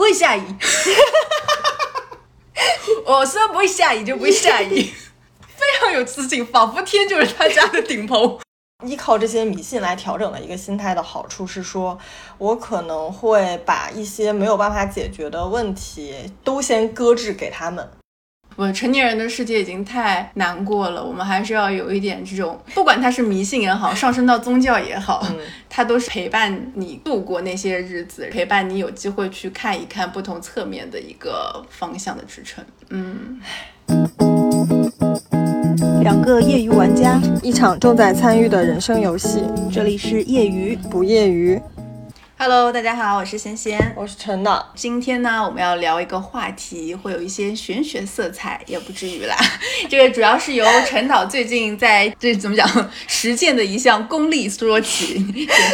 不会下雨。我说不会下雨就不会下雨，非常有自信，仿佛天就是他家的顶棚。依靠这些迷信来调整的一个心态的好处是说，我可能会把一些没有办法解决的问题都先搁置给他们。我成年人的世界已经太难过了，我们还是要有一点这种，不管它是迷信也好，上升到宗教也好，它都是陪伴你度过那些日子，陪伴你有机会去看一看不同侧面的一个方向的支撑。嗯。两个业余玩家，一场重在参与的人生游戏。这里是业余不业余。Hello，大家好，我是仙仙，我是陈导。今天呢，我们要聊一个话题，会有一些玄学色彩，也不至于啦。这个主要是由陈导最近在这怎么讲实践的一项功力说起。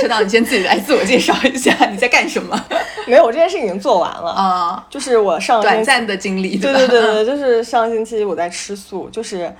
陈导，你先自己来自我介绍一下，你在干什么？没有，我这件事已经做完了啊，就是我上短暂的经历。对对对对，就是上星期我在吃素，就是。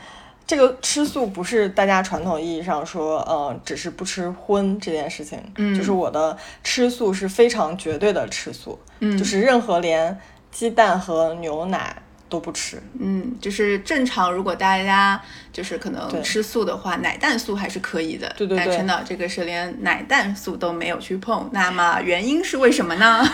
这个吃素不是大家传统意义上说，呃，只是不吃荤这件事情，嗯，就是我的吃素是非常绝对的吃素，嗯，就是任何连鸡蛋和牛奶都不吃，嗯，就是正常如果大家就是可能吃素的话，奶蛋素还是可以的，对对对，但陈导这个是连奶蛋素都没有去碰，那么原因是为什么呢？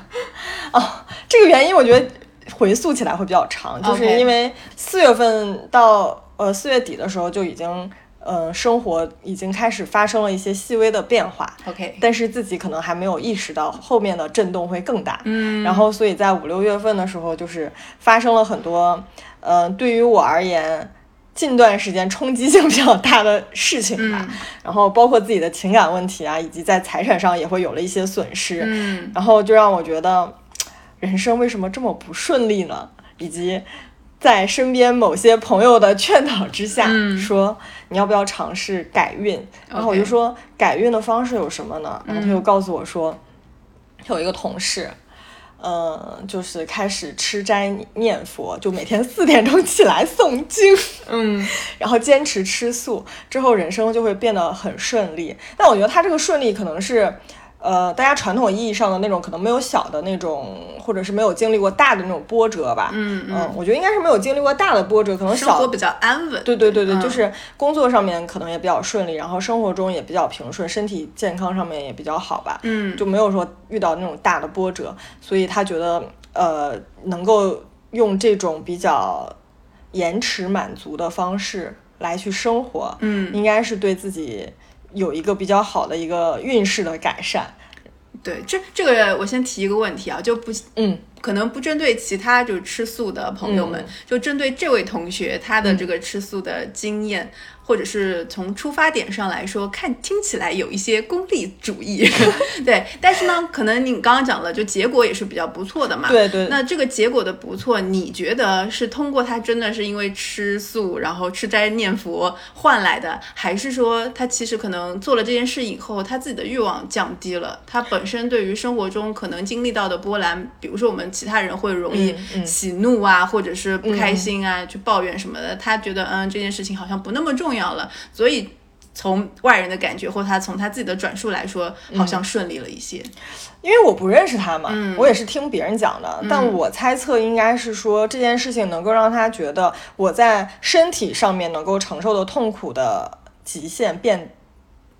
哦，这个原因我觉得回溯起来会比较长，就是因为四月份到。呃，四月底的时候就已经，嗯，生活已经开始发生了一些细微的变化。OK，但是自己可能还没有意识到后面的震动会更大。嗯，然后所以在五六月份的时候，就是发生了很多，呃，对于我而言，近段时间冲击性比较大的事情吧。然后包括自己的情感问题啊，以及在财产上也会有了一些损失。嗯，然后就让我觉得，人生为什么这么不顺利呢？以及。在身边某些朋友的劝导之下，说你要不要尝试改运？然后我就说改运的方式有什么呢？然后他就告诉我说，有一个同事，嗯，就是开始吃斋念佛，就每天四点钟起来诵经，嗯，然后坚持吃素之后，人生就会变得很顺利。但我觉得他这个顺利可能是。呃，大家传统意义上的那种可能没有小的那种，或者是没有经历过大的那种波折吧。嗯嗯，我觉得应该是没有经历过大的波折，可能小比较安稳。对对对对，就是工作上面可能也比较顺利，然后生活中也比较平顺，身体健康上面也比较好吧。嗯，就没有说遇到那种大的波折，所以他觉得呃，能够用这种比较延迟满足的方式来去生活，嗯，应该是对自己。有一个比较好的一个运势的改善，对，这这个我先提一个问题啊，就不，嗯，可能不针对其他就是吃素的朋友们，就针对这位同学他的这个吃素的经验。或者是从出发点上来说，看听起来有一些功利主义，对。但是呢，可能你刚刚讲了，就结果也是比较不错的嘛。对对。那这个结果的不错，你觉得是通过他真的是因为吃素，然后吃斋念佛换来的，还是说他其实可能做了这件事以后，他自己的欲望降低了，他本身对于生活中可能经历到的波澜，比如说我们其他人会容易喜怒啊，或者是不开心啊，去抱怨什么的，他觉得嗯这件事情好像不那么重要。要了，所以从外人的感觉，或他从他自己的转述来说，好像顺利了一些。因为我不认识他嘛，我也是听别人讲的，但我猜测应该是说这件事情能够让他觉得我在身体上面能够承受的痛苦的极限变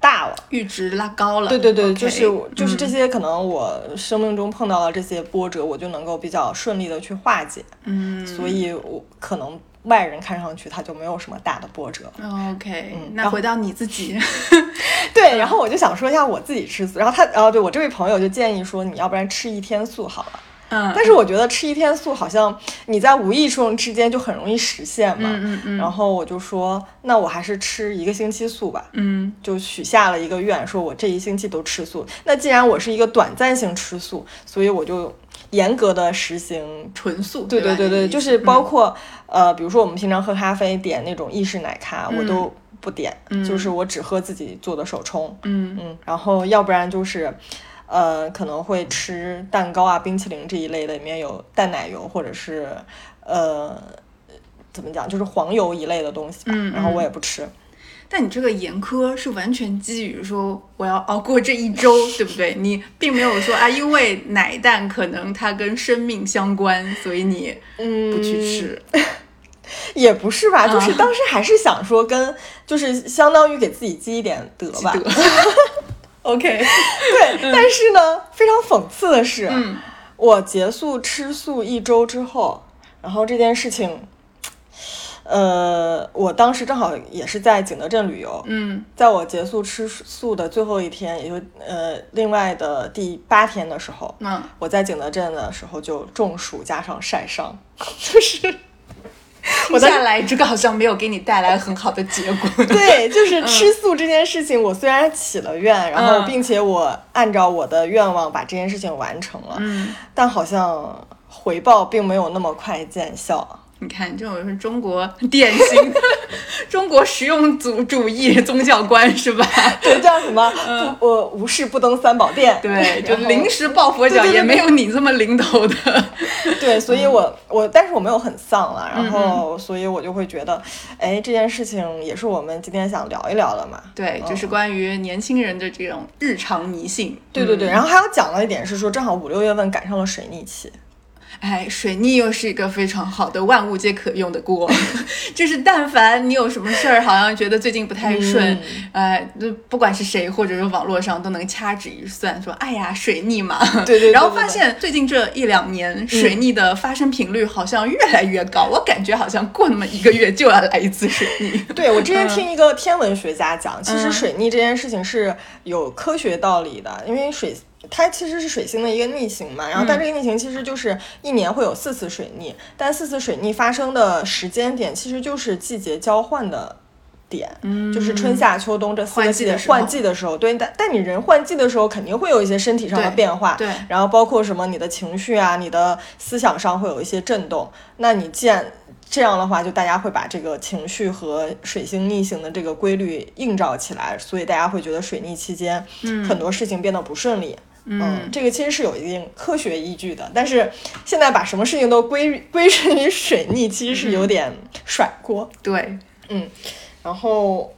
大了，阈值拉高了。对对对，就是就是这些可能我生命中碰到了这些波折，我就能够比较顺利的去化解。嗯，所以我可能。外人看上去他就没有什么大的波折。OK，嗯，那回到你自己，对，然后我就想说一下我自己吃素，然后他，哦，对我这位朋友就建议说，你要不然吃一天素好了。嗯，但是我觉得吃一天素好像你在无意中之间就很容易实现嘛。嗯嗯嗯。然后我就说，那我还是吃一个星期素吧。嗯，就许下了一个愿，说我这一星期都吃素。那既然我是一个短暂性吃素，所以我就。严格的实行纯素，对对对对，就是包括呃，比如说我们平常喝咖啡点那种意式奶咖，我都不点，就是我只喝自己做的手冲，嗯。嗯，然后要不然就是呃可能会吃蛋糕啊、冰淇淋这一类的，里面有淡奶油或者是呃怎么讲，就是黄油一类的东西，嗯，然后我也不吃。但你这个严苛是完全基于说我要熬过这一周，对不对？你并没有说啊，因为奶蛋可能它跟生命相关，所以你不去吃。也不是吧，就是当时还是想说跟，就是相当于给自己积一点德吧。OK，对，但是呢，非常讽刺的是，嗯我结束吃素一周之后，然后这件事情，呃，我当时正好也是在景德镇旅游，嗯。在我结束吃素的最后一天，也就呃另外的第八天的时候，嗯，我在景德镇的时候就中暑加上晒伤，就是我的下来这个好像没有给你带来很好的结果。对，就是吃素这件事情，我虽然起了愿，然后嗯。并且我按照我的愿望把这件事情完成了，嗯，但好像回报并没有那么快见效。你看，这种是中国 典型的 中国实用主主义宗教观是吧？这叫什么？不，我无事不登三宝殿。嗯对，就临时抱佛脚，也没有你这么领头的。对，所以我我，但是我没有很丧了，然嗯后所以我就会觉得，哎，这件事情也是我们今天想聊一聊的嘛。对，就是关于年轻人的这种日常迷信。对对对，然后还要讲了一点是说，正好五六月份赶上了水逆期。哎，水逆又是一个非常好的万物皆可用的锅，就是但凡你有什么事儿，好像觉得最近不太顺，嗯呃，就不管是谁或者是网络上都能掐指一算，说哎呀水逆嘛，对 对对然后发现最近这一两年水逆的发生频率好像越来越高，我感觉好像过那么一个月就要来一次水逆。对我之前听一个天文学家讲，其实嗯水逆这件事情是有科学道理的，因为水它其实是水星的一个逆行嘛，然后但这个逆行其实就是一年会有四次水逆，但四次水逆发生的时间点其实就是季节交换的。点，就是春夏秋冬这四个季节换季的时候换季的时候，对，但但你人换季的时候肯定会有一些身体上的变化，对然后包括什么你的情绪啊，你的思想上会有一些震动。那你既然这样的话，就大家会把这个情绪和水星逆行的这个规律映照起来，所以大家会觉得水逆期间，嗯，很多事情变得不顺利。嗯，这个其实是有一定科学依据的，但是现在把什么事情都归 归顺于水逆，其实是有点甩锅。对，嗯然后，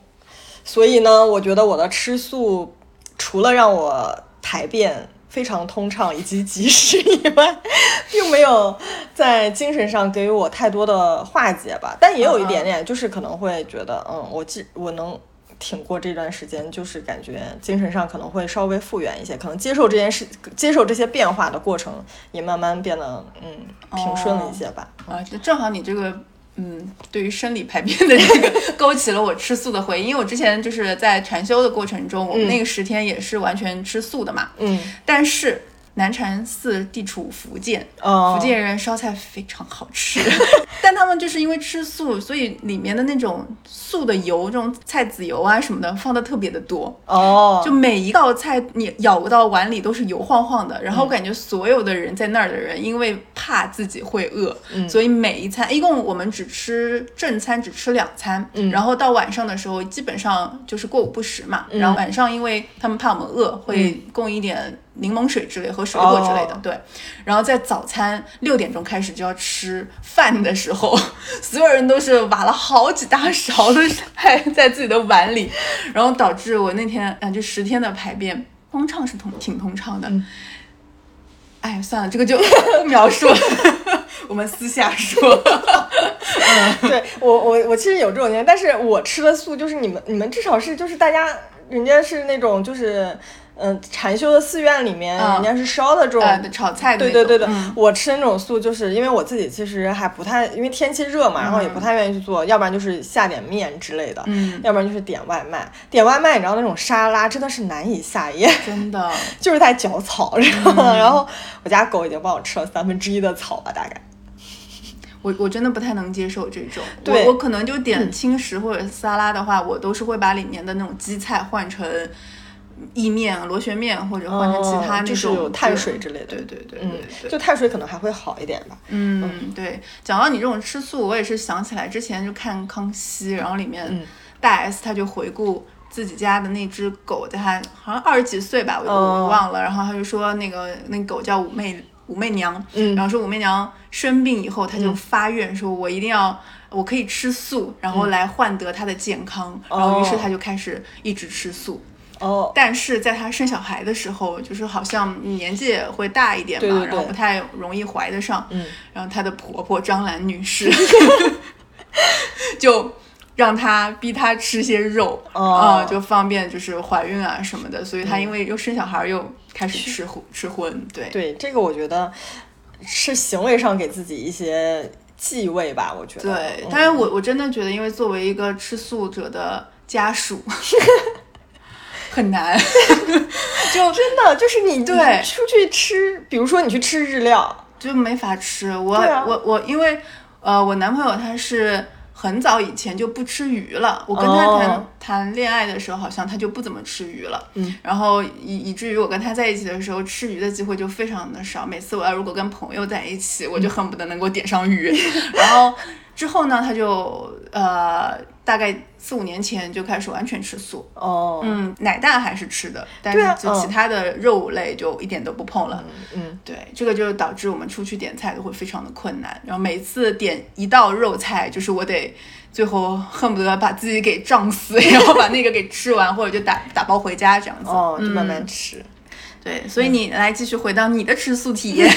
所以呢，我觉得我的吃素除了让我排便非常通畅以及及时以外，并没有在精神上给予我太多的化解吧。但也有一点点，就是可能会觉得，嗯，我既我能。挺过这段时间，就是感觉精神上可能会稍微复原一些，可能接受这件事、接受这些变化的过程，也慢慢变得嗯平顺了一些吧。啊，就正好你这个。嗯，对于生理排便的这个勾起了我吃素的回忆，因为我之前就是在禅修的过程中，我们那个十天也是完全吃素的嘛。嗯，但是南禅寺地处福建，哦。福建人烧菜非常好吃，但他们就是因为吃素，所以里面的那种素的油，这种菜籽油啊什么的放的特别的多。哦，就每一道菜你舀到碗里都是油晃晃的，然后我感觉所有的人在那儿的人，因为怕自己会饿，所以每一餐一共我们只吃正餐只吃两餐，然后到晚上的时候基本上就是过午不食嘛，然后晚上因为他们怕我们饿，会供一点柠檬水之类和水果之类的，哦对，然后在早餐六点钟开始就要吃饭的时候，所有人都是挖了好几大勺的菜 在自己的碗里，然后导致我那天啊就十天的排便通畅是通挺通畅的。哎，算了，这个就不 描述了，我们私下说。嗯对我我我其实有这种经验，但是我吃的素就是你们你们至少是就是大家人家是那种就是嗯禅修的寺院里面、嗯。人家是烧的这种。呃，炒菜的对对对对，嗯。我吃的那种素，就是因为我自己其实还不太，因为天气热嘛，然后也不太愿意去做，要不然就是下点面之类的，嗯。要不然就是点外卖。点外卖，你知道那种沙拉真的是难以下咽，真的，就是在嚼草，知道吗？然后我家狗已经帮我吃了三分之一的草吧，大概。我我真的不太能接受这种，对。我我可能就点轻食或者沙拉的话，我都是会把里面的那种基菜换成意面、螺旋面，或者换成其他那种、哦就是有碳水之类的对对对嗯就碳水可能还会好一点吧。嗯，对。讲到你这种吃素，我也是想起来之前就看康熙，然后里面嗯大 S 他就回顾。自己家的那只狗，在它好像二十几岁吧，我忘了。然后他就说那个那狗叫武媚武媚娘，嗯然后说武媚娘生病以后，她就发愿说，我一定要我可以吃素，然后来换得他的健康，然后于是他就开始一直吃素。哦，但是在她生小孩的时候，就是好像年纪也会大一点嘛，对对对然后不太容易怀得上。嗯，然后她的婆婆张兰女士 就让她逼她吃些肉啊、哦就方便就是怀孕啊什么的。所以她因为又生小孩，又开始吃荤吃荤。对，对，这个我觉得是行为上给自己一些忌讳吧，我觉得。对，嗯但是我我真的觉得，因为作为一个吃素者的家属，很难。就真的就是你对出去吃，比如说你去吃日料，就没法吃。我、啊我我，因为呃，我男朋友他是很早以前就不吃鱼了。我跟他谈、哦谈恋爱的时候，好像他就不怎么吃鱼了。嗯，然后以以至于我跟他在一起的时候，吃鱼的机会就非常的少。每次我要如果跟朋友在一起，我就恨不得能够点上鱼。然后之后呢，他就呃大概四五年前就开始完全吃素。哦，嗯，奶蛋还是吃的，但是就其他的肉类就一点都不碰了。嗯，对，这个就导致我们出去点菜都会非常的困难。然后每次点一道肉菜，就是我得最后恨不得把自己给胀死，然后把那个给吃完，或者就打打包回家这样子。哦，就慢嗯慢吃。对，所以你来继续回到你的吃素体验。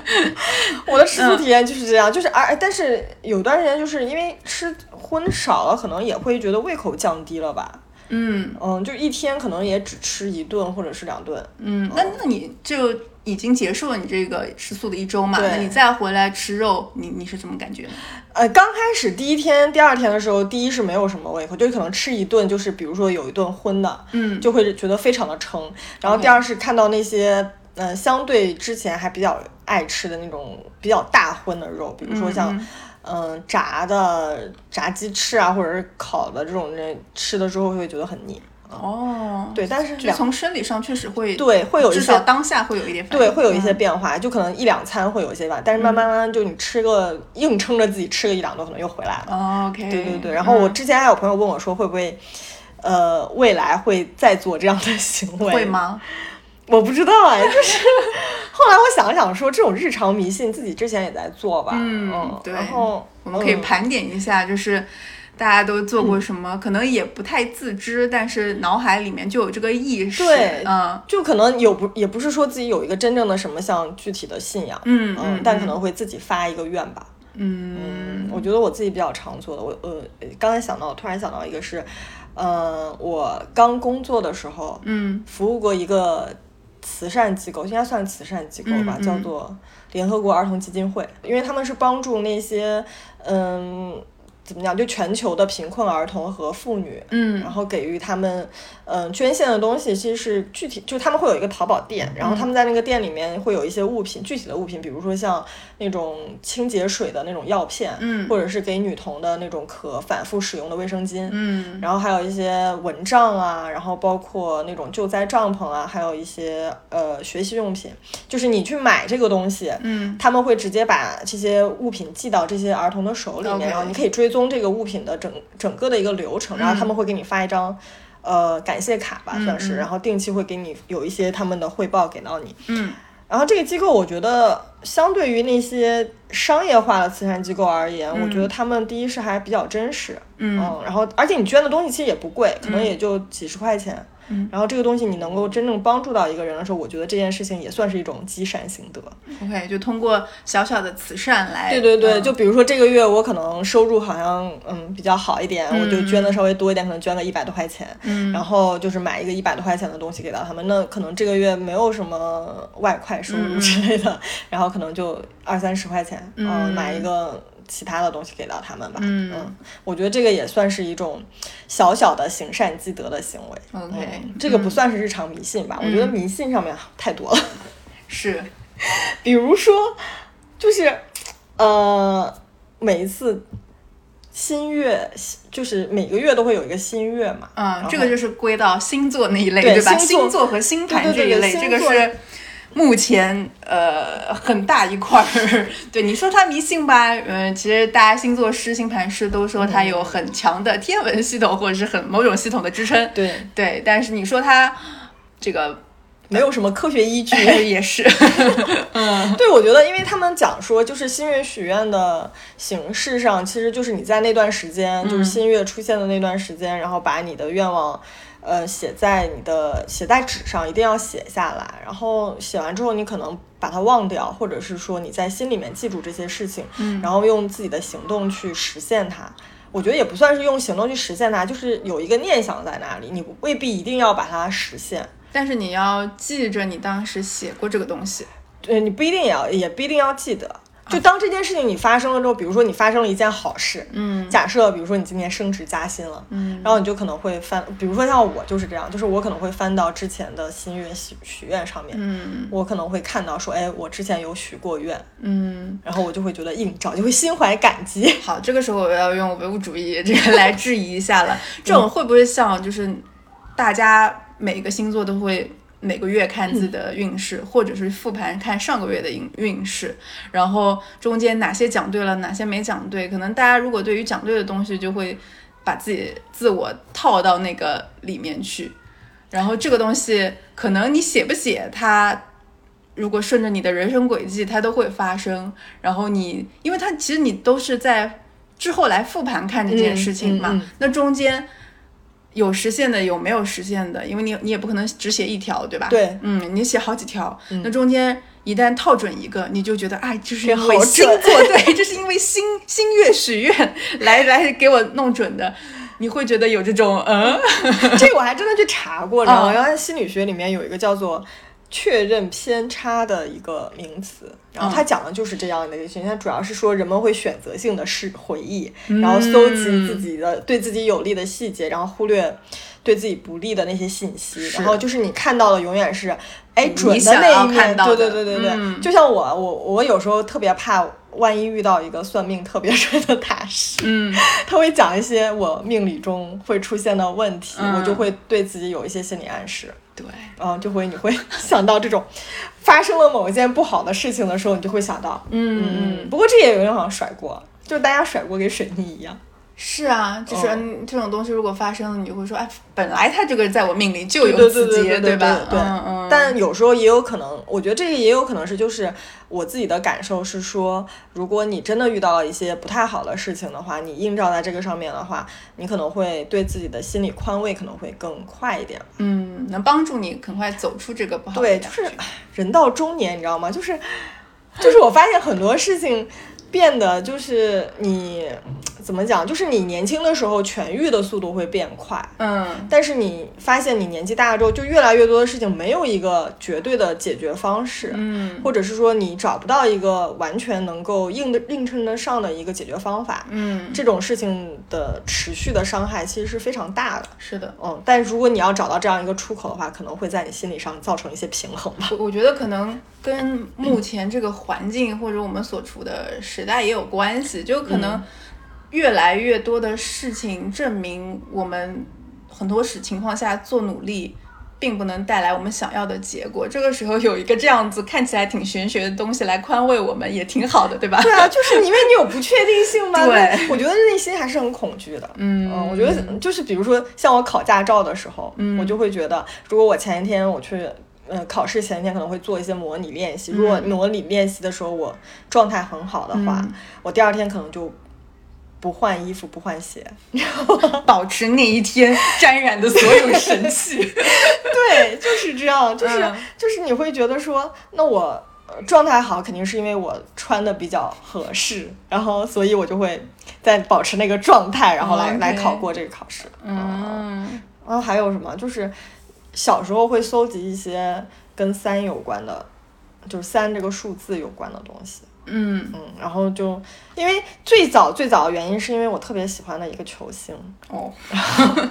我的吃素体验就是这样，就是而但是有段时间就是因为吃荤少了，可能也会觉得胃口降低了吧。嗯嗯，就一天可能也只吃一顿或者是两顿。嗯，那那你就已经结束了你这个吃素的一周嘛？那你再回来吃肉，你你是怎么感觉呢？呃，刚开始第一天、第二天的时候，第一是没有什么胃口，就可能吃一顿，就是比如说有一顿荤的，嗯就会觉得非常的撑。然后第二是看到那些，呃，相对之前还比较爱吃的那种比较大荤的肉，比如说像，嗯、炸的炸鸡翅啊，或者是烤的这种人吃了之后会觉得很腻。哦，对，但是两就从生理上确实会对会有一至些少当下会有一点反应对，会有一些嗯变化，就可能一两餐会有一些吧，但是慢慢慢慢就你吃个硬撑着自己吃个一两顿，可能又回来了。哦 OK，对对对，然后我嗯之前还有朋友问我说，会不会，呃，未来会再做这样的行为？会？吗？我不知道哎，就是后来我想了想说，这种日常迷信自己之前也在做吧，嗯对然后我们可以嗯盘点一下，就是大家都做过什么，可能也不太自知，但是脑海里面就有这个意识。对嗯就可能有不也不是说自己有一个真正的什么像具体的信仰，嗯嗯，但可能会自己发一个愿吧。嗯我觉得我自己比较常做的，我呃刚才想到，突然想到一个是，呃，我刚工作的时候，嗯服务过一个慈善机构，应该算慈善机构吧，嗯嗯叫做联合国儿童基金会，因为他们是帮助那些嗯。怎么讲？就全球的贫困儿童和妇女，嗯。然后给予他们，嗯、捐献的东西其实是具体，就他们会有一个淘宝店，然后他们在那个店里面会有一些物品，具体的物品，比如说像那种清洁水的那种药片，嗯或者是给女童的那种可反复使用的卫生巾，嗯。然后还有一些蚊帐啊，然后包括那种救灾帐篷啊，还有一些呃学习用品，就是你去买这个东西，嗯。他们会直接把这些物品寄到这些儿童的手里面然后你可以追踪这个物品的整整个的一个流程，然后他们会给你发一张。呃，感谢卡吧，算是，嗯然后定期会给你有一些他们的汇报给到你。嗯然后这个机构，我觉得相对于那些商业化的慈善机构而言，我觉得他们第一是还比较真实，嗯然后而且你捐的东西其实也不贵，可能也就几十块钱。嗯。然后这个东西你能够真正帮助到一个人的时候，我觉得这件事情也算是一种积善行德。，OK，就通过小小的慈善来，对对对，嗯。就比如说这个月我可能收入好像嗯比较好一点，我就捐的稍微多一点，可能捐个一百多块钱，嗯。然后就是买一个一百多块钱的东西给到他们，那可能这个月没有什么外快收入之类的，然后可能就二三十块钱，嗯。买一个。其他的东西给到他们吧，嗯我觉得这个也算是一种小小的行善积德的行为。OK，嗯这个不算是日常迷信吧？我觉得迷信上面太多了。是，比如说，就是呃，每一次新月，就是每个月都会有一个新月嘛。嗯，这个就是归到星座那一类，对吧？星座和星盘这一类，这个是目前呃很大一块儿。对你说他迷信吧，嗯、其实大家星座师、星盘师都说他有很强的天文系统或者是很某种系统的支撑。对对，但是你说他这个没有什么科学依据。也 是，嗯对，我觉得，因为他们讲说，就是新月许愿的形式上，其实就是你在那段时间，就是新月出现的那段时间，然后把你的愿望，呃，写在你的写在纸上，一定要写下来。然后写完之后，你可能把它忘掉，或者是说你在心里面记住这些事情，然后用自己的行动去实现它。我觉得也不算是用行动去实现它，就是有一个念想在那里，你未必一定要把它实现。但是你要记着你当时写过这个东西，对你不一定也要，也不一定要记得。就当这件事情你发生了之后，比如说你发生了一件好事，嗯假设比如说你今年升职加薪了，嗯然后你就可能会翻，比如说像我就是这样，就是我可能会翻到之前的心愿许许愿上面，嗯我可能会看到说，哎，我之前有许过愿，嗯。然后我就会觉得映照，就会心怀感激。好，这个时候我要用唯物主义这个来质疑一下了。这种会不会像就是大家每个星座都会每个月看自己的运势，或者是复盘看上个月的运运势，然后中间哪些讲对了，哪些没讲对？可能大家如果对于讲对的东西，就会把自己自我套到那个里面去，然后这个东西可能你写不写它。如果顺着你的人生轨迹，它都会发生。然后你，因为它其实你都是在之后来复盘看这件事情嘛，嗯嗯嗯那中间有实现的，有没有实现的？因为你你也不可能只写一条，对吧？对，嗯，你写好几条，那中间一旦套准一个，你就觉得哎，这是这好因为星座 对，这是因为星星月许愿来 来给我弄准的，你会觉得有这种嗯，这个我还真的去查过，你知道吗？嗯原来心理学里面有一个叫做确认偏差的一个名词，然后他讲的就是这样的一个事情。它主要是说人们会选择性的是回忆，然后搜集自己的对自己有利的细节，然后忽略对自己不利的那些信息。然后就是你看到的永远是哎准的那一面，对看到的对对对对。嗯就像我我我有时候特别怕。万一遇到一个算命特别 准的大师，嗯，他会讲一些我命理中会出现的问题，嗯我就会对自己有一些心理暗示，对，嗯，就会你会 想到这种发生了某一件不好的事情的时候，你就会想到，嗯嗯，不过这也有人好像甩锅，就是大家甩锅给水逆一样，是啊，就是、这种东西如果发生了，你就会说，哎，本来他这个在我命里就有自己，对对吧？对。但有时候也有可能，我觉得这个也有可能是，就是我自己的感受是说，如果你真的遇到了一些不太好的事情的话，你映照在这个上面的话，你可能会对自己的心理宽慰可能会更快一点。嗯，能帮助你很快走出这个不好的对，就是人到中年，你知道吗？就是就是我发现很多事情变得就是你怎么讲，就是你年轻的时候痊愈的速度会变快。嗯，但是你发现你年纪大了之后，就越来越多的事情没有一个绝对的解决方式，嗯或者是说你找不到一个完全能够应的映衬得上的一个解决方法，嗯，这种事情的持续的伤害其实是非常大的。是的。嗯，但如果你要找到这样一个出口的话，可能会在你心理上造成一些平衡吧。我我觉得可能跟目前这个环境或者我们所处的时代也有关系，就可能越来越多的事情证明我们很多时情况下做努力。并不能带来我们想要的结果。这个时候有一个这样子看起来挺玄学的东西来宽慰我们，也挺好的，对吧？对啊，就是因为你有不确定性嘛。对我觉得内心还是很恐惧的。嗯我觉得就是比如说像我考驾照的时候，嗯我就会觉得，如果我前一天我去。呃，考试前一天可能会做一些模拟练习。如果模拟练习的时候我状态很好的话，嗯我第二天可能就不换衣服、不换鞋。然 后保持那一天沾染的所有神器。对，就是这样，就是、嗯就是你会觉得说，那我呃状态好，肯定是因为我穿的比较合适，然后所以我就会在保持那个状态，然后来、来考过这个考试。嗯然后还有什么？就是小时候会搜集一些跟三有关的，就是三这个数字有关的东西。嗯。嗯，然后就因为最早最早的原因是因为我特别喜欢的一个球星，哦。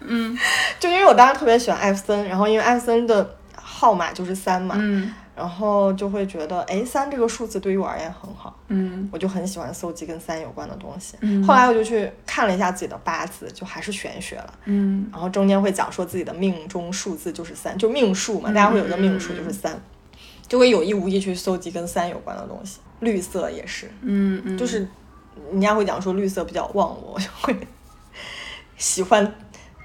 嗯。就因为我当时特别喜欢艾弗森，然后因为艾弗森的号码就是三嘛，嗯。然后就会觉得，哎，三这个数字对于我而言很好，嗯。我就很喜欢搜集跟三有关的东西。嗯。后来我就去看了一下自己的八字，就还是玄学了。嗯。然后中间会讲说自己的命中数字就是三，就命数嘛，大家会有一个命数就是三，就会有意无意去搜集跟三有关的东西。绿色也是，嗯嗯，就是人家会讲说绿色比较旺我，我就会喜欢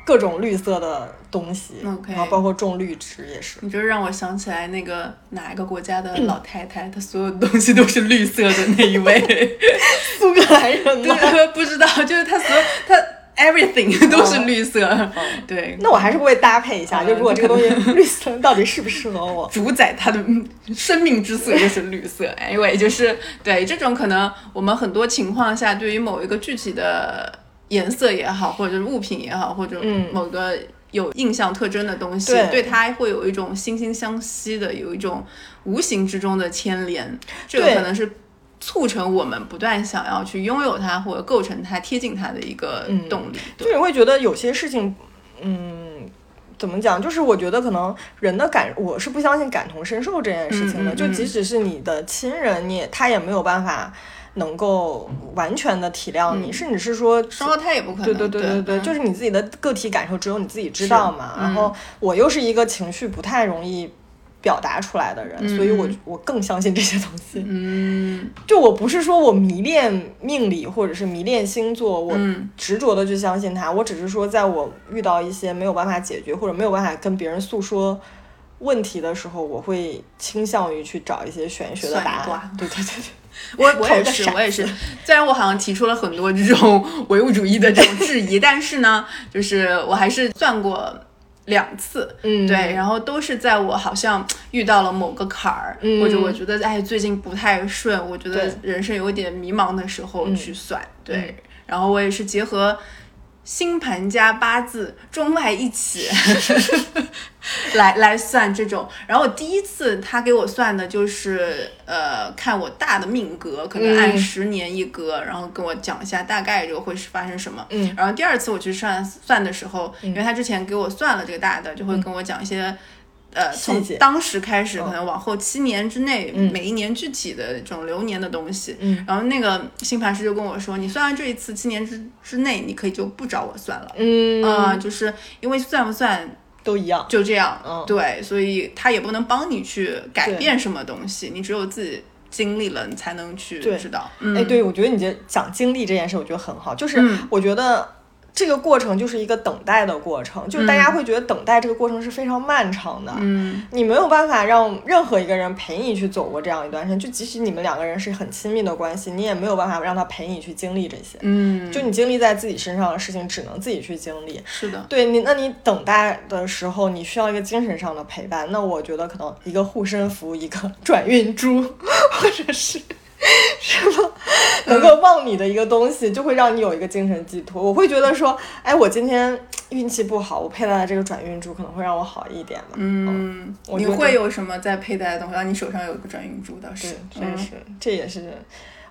各种绿色的东西然后包括种绿植也是。你就让我想起来那个哪一个国家的老太太，她所有的东西都是绿色的那一位。苏格兰人吗？对，不知道，就是她所有她 everything 都是绿色。对，那我还是会搭配一下，嗯就如果这个东西绿色到底适不适合我？主宰它的嗯生命之色就是绿色。Anyway，就是对这种可能我们很多情况下对于某一个具体的颜色也好，或者是物品也好，或者嗯某个有印象特征的东西，对对它会有一种惺惺相惜的，有一种无形之中的牵连。这个可能是。促成我们不断想要去拥有它，或者构成它、贴近它的一个动力。就你会觉得有些事情，嗯，怎么讲？就是我觉得可能人的感，我是不相信感同身受这件事情的。嗯嗯嗯就即使是你的亲人，你也他也没有办法能够完全的体谅你，甚至是说双胞胎也不可能。对对对对对，嗯就是你自己的个体感受，只有你自己知道嘛。嗯然后我又是一个情绪不太容易表达出来的人，所以我我更相信这些东西。嗯 就我不是说我迷恋命理或者是迷恋星座，我嗯执着的去相信它。我只是说，在我遇到一些没有办法解决或者没有办法跟别人诉说问题的时候，我会倾向于去找一些玄学的答案。对对对对。我 我也是，我也是。虽然我好像提出了很多这种唯物主义的这种质疑，但是呢，就是我还是算过两次，嗯。对，然后都是在我好像遇到了某个坎儿，嗯。或者我觉得哎最近不太顺，我觉得人生有点迷茫的时候嗯。去算，对，然后我也是结合。星盘加八字中外一起 来 来算这种，然后我第一次他给我算的就是呃看我大的命格，可能按嗯十年一格，然后跟我讲一下大概这个会是发生什么。嗯然后第二次我去算算的时候，因为他之前给我算了这个大的，就会跟我讲一些。呃，从当时开始，嗯可能往后七年之内，嗯。每一年具体的这种流年的东西，嗯。然后那个星盘师就跟我说，你算完这一次七年之之内，你可以就不找我算了，嗯。啊、就是因为算不算都一样。就这样，嗯。对，所以他也不能帮你去改变什么东西，你只有自己经历了，你才能去知道。嗯，哎，对，我觉得你这讲经历这件事，我觉得很好。就是嗯。我觉得这个过程就是一个等待的过程，就是大家会觉得等待这个过程是非常漫长的。嗯，你没有办法让任何一个人陪你去走过这样一段时间，就即使你们两个人是很亲密的关系，你也没有办法让他陪你去经历这些。嗯，就你经历在自己身上的事情，只能自己去经历。是的，对你，那你等待的时候，你需要一个精神上的陪伴。那我觉得可能一个护身符，一个 转运珠，或者是 什么能够旺你的一个东西，就会让你有一个精神寄托。我会觉得说，哎，我今天运气不好，我佩戴的这个转运珠可能会让我好一点嘛。嗯，你会有什么在佩戴的东西？让，你手上有一个转运珠倒是这也是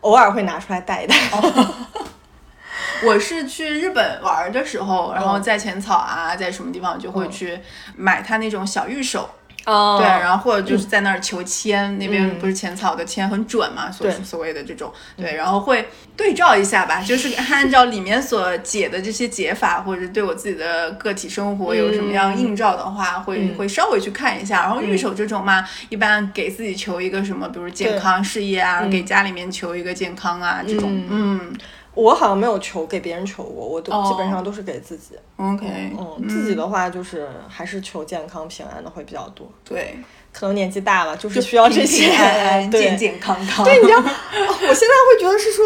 偶尔会拿出来戴一戴。我是去日本玩的时候，然后嗯在浅草啊，在什么地方就会去买它那种小玉手，哦。对，然后或者就是在那儿求签，那边嗯。不是浅草的签很准嘛，所所谓的这种，对，然后会对照一下吧，就是 按照里面所解的这些解法，或者对我自己的个体生活有什么样映照的话，会嗯。会稍微去看一下。然后玉手这种嘛，一般给自己求一个什么，比如健康、事业啊，给家里面求一个健康啊，这种，嗯我好像没有求给别人求过，我都哦基本上都是给自己。，OK，嗯，自己的话就是还是求健康平安的会比较多。对，可能年纪大了，就是需要这些。平平安安、对健健康康。对，你知道，我现在会觉得是说，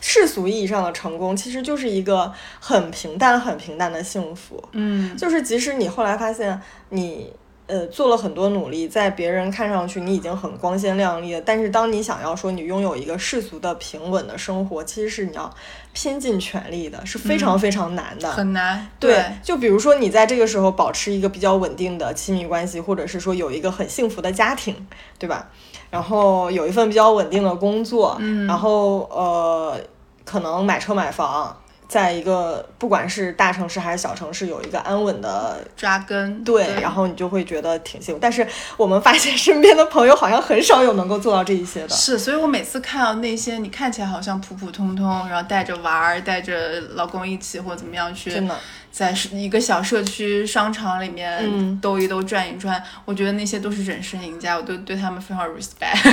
世俗意义上的成功，其实就是一个很平淡、很平淡的幸福。嗯，就是即使你后来发现你。呃，做了很多努力，在别人看上去你已经很光鲜亮丽了，但是当你想要说你拥有一个世俗的平稳的生活，其实是你要拼尽全力的，是非常非常难的。很难。对，就比如说你在这个时候保持一个比较稳定的亲密关系，或者是说有一个很幸福的家庭，对吧？然后有一份比较稳定的工作，嗯然后呃，可能买车买房，在一个不管是大城市还是小城市，有一个安稳的。扎根。对，然后你就会觉得挺幸福。但是我们发现身边的朋友好像很少有能够做到这一些的。是，所以我每次看到那些你看起来好像普普通通，然后带着娃儿、带着老公一起或怎么样去，真的，在一个小社区商场里面嗯兜一兜、转一转，我觉得那些都是人生赢家，我都对他们非常 respect。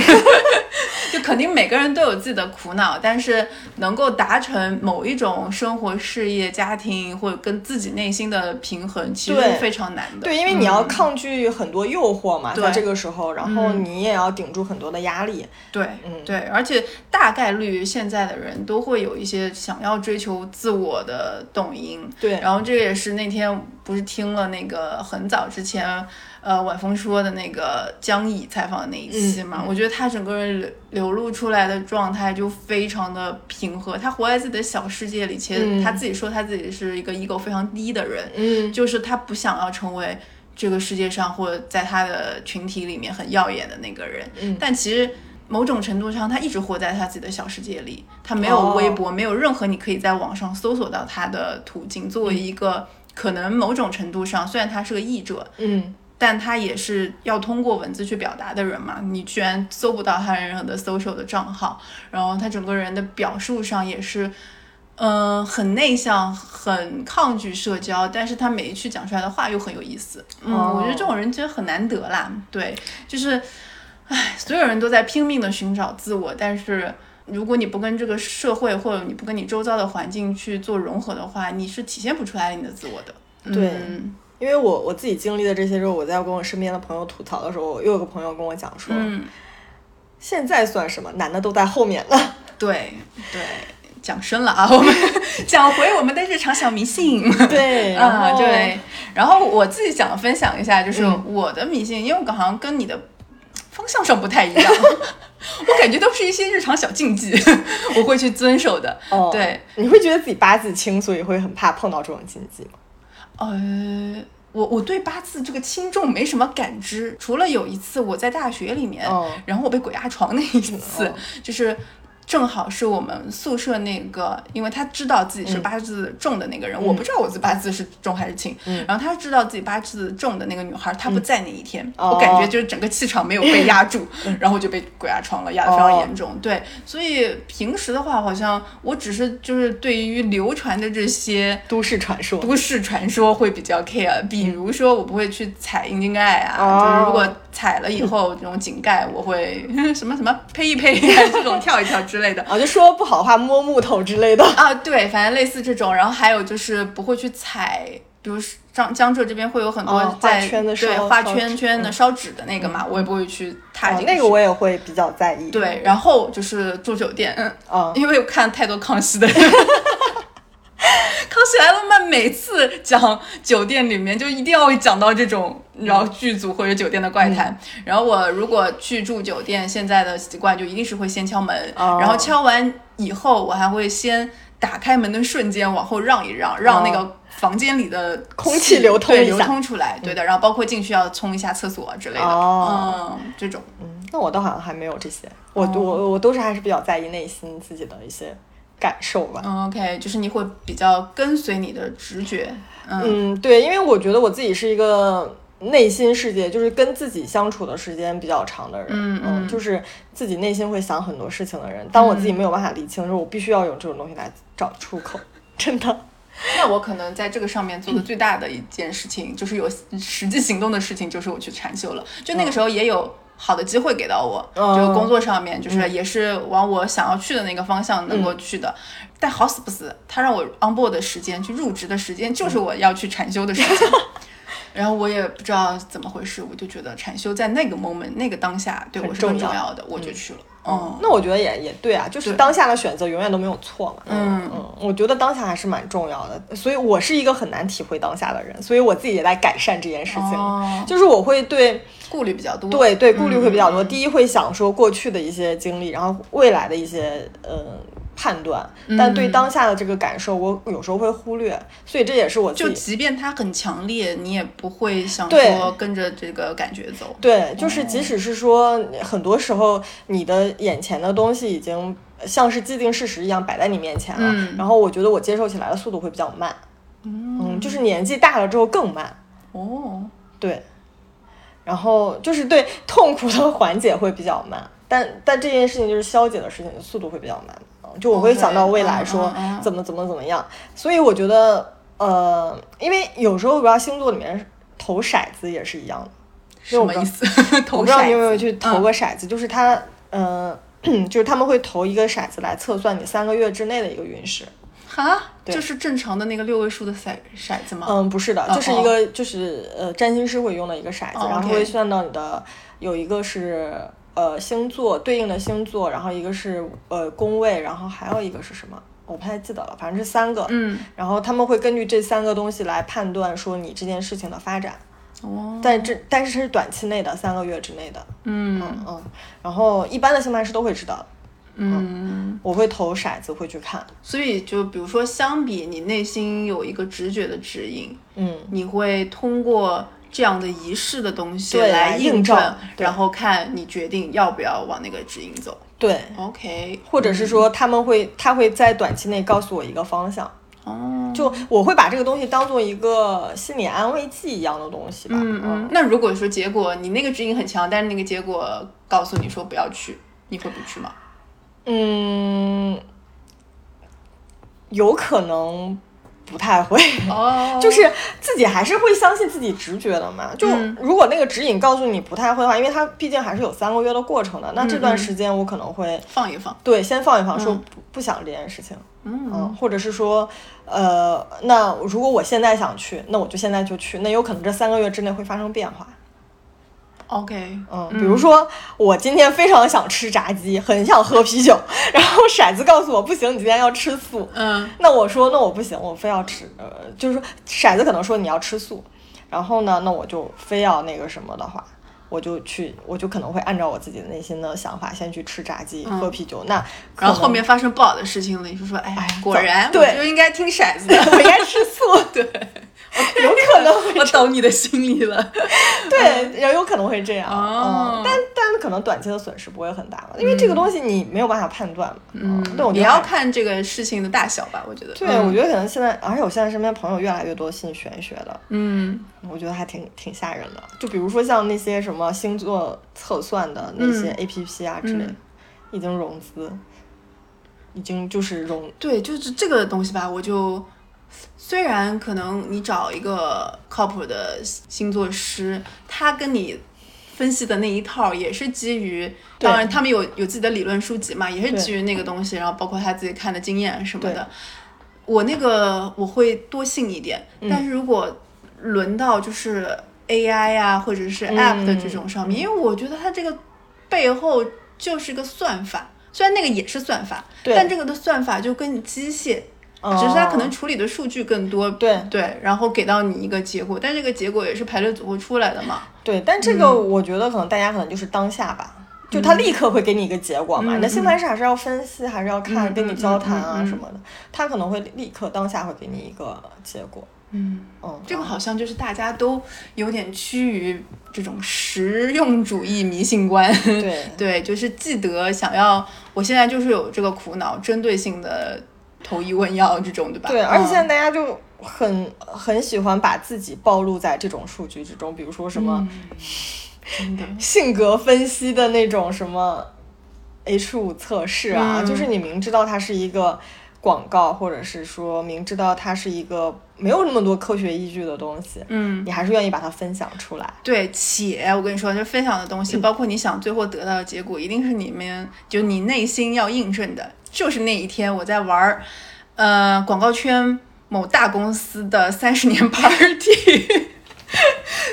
就肯定每个人都有自己的苦恼，但是能够达成某一种生活、事业、家庭或者跟自己内心的平衡，其实是非常难的。对，因为你要嗯抗拒很多诱惑嘛，对在这个时候，然后嗯你也要顶住很多的压力。对，嗯对，而且大概率现在的人都会有一些想要追求自我的动因。对，然后这个也是那天不是听了那个很早之前，呃，晚风说的那个江乙采访的那一期嘛，我觉得他整个人流流露出来的状态就非常的平和，他活在自己的小世界里，且嗯。他自己说他自己是一个 ego 非常低的人，嗯，就是他不想要成为这个世界上或者在他的群体里面很耀眼的那个人，嗯。但其实。某种程度上，他一直活在他自己的小世界里，他没有哦微博，没有任何你可以在网上搜索到他的途径。作为一个可能某种程度上，虽然他是个译者，嗯，但他也是要通过文字去表达的人嘛。你居然搜不到他任何的 social 的账号，然后他整个人的表述上也是，嗯、很内向，很抗拒社交，但是他每一句讲出来的话又很有意思。嗯，哦我觉得这种人其实很难得啦。对，就是，唉，所有人都在拼命的寻找自我，但是。如果你不跟这个社会或者你不跟你周遭的环境去做融合的话，你是体现不出来你的自我的。对嗯因为我我自己经历的这些之后，我在跟我身边的朋友吐槽的时候，又有个朋友跟我讲说，嗯，现在算什么？男的都在后面了。对对，讲深了啊，我们 讲回我们的日常小迷信。对，啊，后对，然后我自己想分享一下，就是嗯我的迷信，因为我好像跟你的方向上不太一样，我感觉都是一些日常小禁忌，我会去遵守的。哦，对，你会觉得自己八字轻，所以会很怕碰到这种禁忌吗？呃，我我对八字这个轻重没什么感知，除了有一次我在大学里面，哦然后我被鬼压床那一次，哦就是。正好是我们宿舍那个，因为他知道自己是八字重的那个人，我不知道我自己八字是重还是轻，嗯。然后他知道自己八字重的那个女孩，她不在那一天，哦我感觉就是整个气场没有被压住，然后就被鬼压床了，压得非常严重。对，所以平时的话，好像我只是就是对于流传的这些都市传说。都市传说会比较 care，比如说我不会去踩阴茎盖啊，哦。就是如果踩了以后这种井盖，我会 什么什么呸一呸，这种跳一跳之类的。啊，就说不好的话摸木头之类的。啊，对，反正类似这种，然后还有就是不会去踩，比如是江江浙这边会有很多在、圈的对画圈圈的烧纸的那个嘛，我也不会去踏进去。哦那个我也会比较在意。对，然后就是住酒店，嗯，嗯，因为我看太多康熙的人。康熙来了嘛，每次讲酒店里面就一定要会讲到这种，然后剧组或者酒店的怪谈。然后我如果去住酒店，现在的习惯就一定是会先敲门，哦。然后敲完以后，我还会先打开门的瞬间往后让一让，让那个房间里的空气流通对流通出来，对的。然后包括进去要冲一下厕所之类的，哦。嗯，这种。嗯那我倒好像还没有这些，我、哦。我我都是还是比较在意内心自己的一些感受吧。嗯 OK，就是你会比较跟随你的直觉，嗯嗯，对，因为我觉得我自己是一个内心世界，就是跟自己相处的时间比较长的人，嗯嗯就是自己内心会想很多事情的人。当我自己没有办法理清的时候，我必须要用这种东西来找出口，真的。那我可能在这个上面做的最大的一件事情，就是有实际行动的事情，就是我去禅修了。就那个时候也有好的机会给到我，嗯就工作上面，就是也是往我想要去的那个方向能够去的。但好死不死，他让我 on board 的时间，去入职的时间，就是我要去禅修的时间。然后我也不知道怎么回事，我就觉得禅修在那个 moment 那个当下对我是很重要的，我就去了。嗯，那我觉得也也对啊，就是当下的选择永远都没有错嘛。嗯嗯，我觉得当下还是蛮重要的，所以我是一个很难体会当下的人，所以我自己也在改善这件事情。哦就是我会对顾虑比较多。对对顾虑会比较多。嗯第一会想说过去的一些经历，然后未来的一些呃判断，但对当下的这个感受，我有时候会忽略，所以这也是我自就。即便它很强烈，你也不会想说跟着这个感觉走。对，就是即使是说，很多时候你的眼前的东西已经像是既定事实一样摆在你面前了，嗯。然后我觉得我接受起来的速度会比较慢，嗯，就是年纪大了之后更慢，哦，对，然后就是对痛苦的缓解会比较慢，但但这件事情就是消解的事情速度会比较慢，嗯就我会想到未来嗯说怎么怎么怎么样，所以我觉得呃，因为有时候我不知道星座里面投骰子也是一样的。什么意思？投 我不知道你有没有去投过骰子，就是它，嗯、就是他们会投一个骰子来测算你三个月之内的一个运势。哈，就是正常的那个六位数的骰骰子吗？嗯，不是的，哦就是一个就是呃占星师会用的一个骰子，哦然后会算到你的有一个是呃星座对应的星座，然后一个是呃宫位，然后还有一个是什么？我不太记得了，反正是三个。嗯，然后他们会根据这三个东西来判断说你这件事情的发展，哦，但这但是是短期内的，三个月之内的。嗯嗯嗯。然后一般的星盘师都会知道的，嗯，我会投骰子会去看。所以就比如说，相比你内心有一个直觉的指引，嗯，你会通过这样的仪式的东西对来印证然后看你决定要不要往那个指引走。对。OK，或者是说他们会，他会在短期内告诉我一个方向，哦，就我会把这个东西当做一个心理安慰剂一样的东西吧。嗯嗯，那如果说结果你那个指引很强，但是那个结果告诉你说不要去，你会不去吗？嗯，有可能不太会。哦 就是自己还是会相信自己直觉的嘛。就嗯如果那个指引告诉你不太会的话，因为它毕竟还是有三个月的过程的，那这段嗯时间我可能会放一放。对先放一放，说不不想这件事情。嗯嗯，或者是说，呃，那如果我现在想去，那我就现在就去，那有可能这三个月之内会发生变化。OK，嗯，比如说我今天非常想吃炸鸡，很想喝啤酒，然后骰子告诉我不行，你今天要吃素。嗯那我说那我不行，我非要吃，呃，就是说骰子可能说你要吃素，然后呢，那我就非要那个什么的话，我就去，我就可能会按照我自己的内心的想法，先去吃炸鸡、嗯喝啤酒。那然后后面发生不好的事情了，你就说，哎呀哎，果然对我就应该听骰子的，我应该吃素，对，有可能会我懂你的心理了。对，也有可能会这样，哦嗯，但但可能短期的损失不会很大嘛，因为这个东西你没有办法判断嘛，嗯，对，我觉也要看这个事情的大小吧，我觉得。对，嗯我觉得可能现在，而且我现在身边朋友越来越多信玄学的，嗯我觉得还挺挺吓人的。就比如说像那些什么星座测算的那些嗯 A P P 啊之类的，嗯已经融资，已经就是融，对，就是这个东西吧，我就虽然可能你找一个靠谱的星座师，他跟你分析的那一套也是基于，当然他们有有自己的理论书籍嘛，也是基于那个东西，然后包括他自己看的经验什么的。我那个我会多信一点，嗯但是如果轮到就是 AI 啊或者是 App 的这种上面，嗯因为我觉得它这个背后就是个算法，虽然那个也是算法，但这个的算法就更机械，只是它可能处理的数据更多，哦对对，然后给到你一个结果，但这个结果也是排列组合出来的嘛。对，但这个我觉得可能大家可能就是当下吧。就他立刻会给你一个结果嘛，嗯你的星盘师还是要分析，还是要看，嗯跟你交谈啊什么的，他可能会立刻当下会给你一个结果。嗯，哦，这个好。像就是大家都有点趋于这种实用主义迷信观。对。对，就是记得想要，我现在就是有这个苦恼，针对性的投医问药这种，对吧？对，而且现在嗯。大家就很很喜欢把自己暴露在这种数据之中，比如说什么 性格分析的那种什么 H 五测试啊，嗯。就是你明知道它是一个广告，或者是说明知道它是一个没有那么多科学依据的东西，嗯，你还是愿意把它分享出来。对，且我跟你说，就分享的东西，包括你想最后得到的结果，一定是你们就你内心要印证的。就是那一天我在玩儿，呃，广告圈某大公司的三十年 party。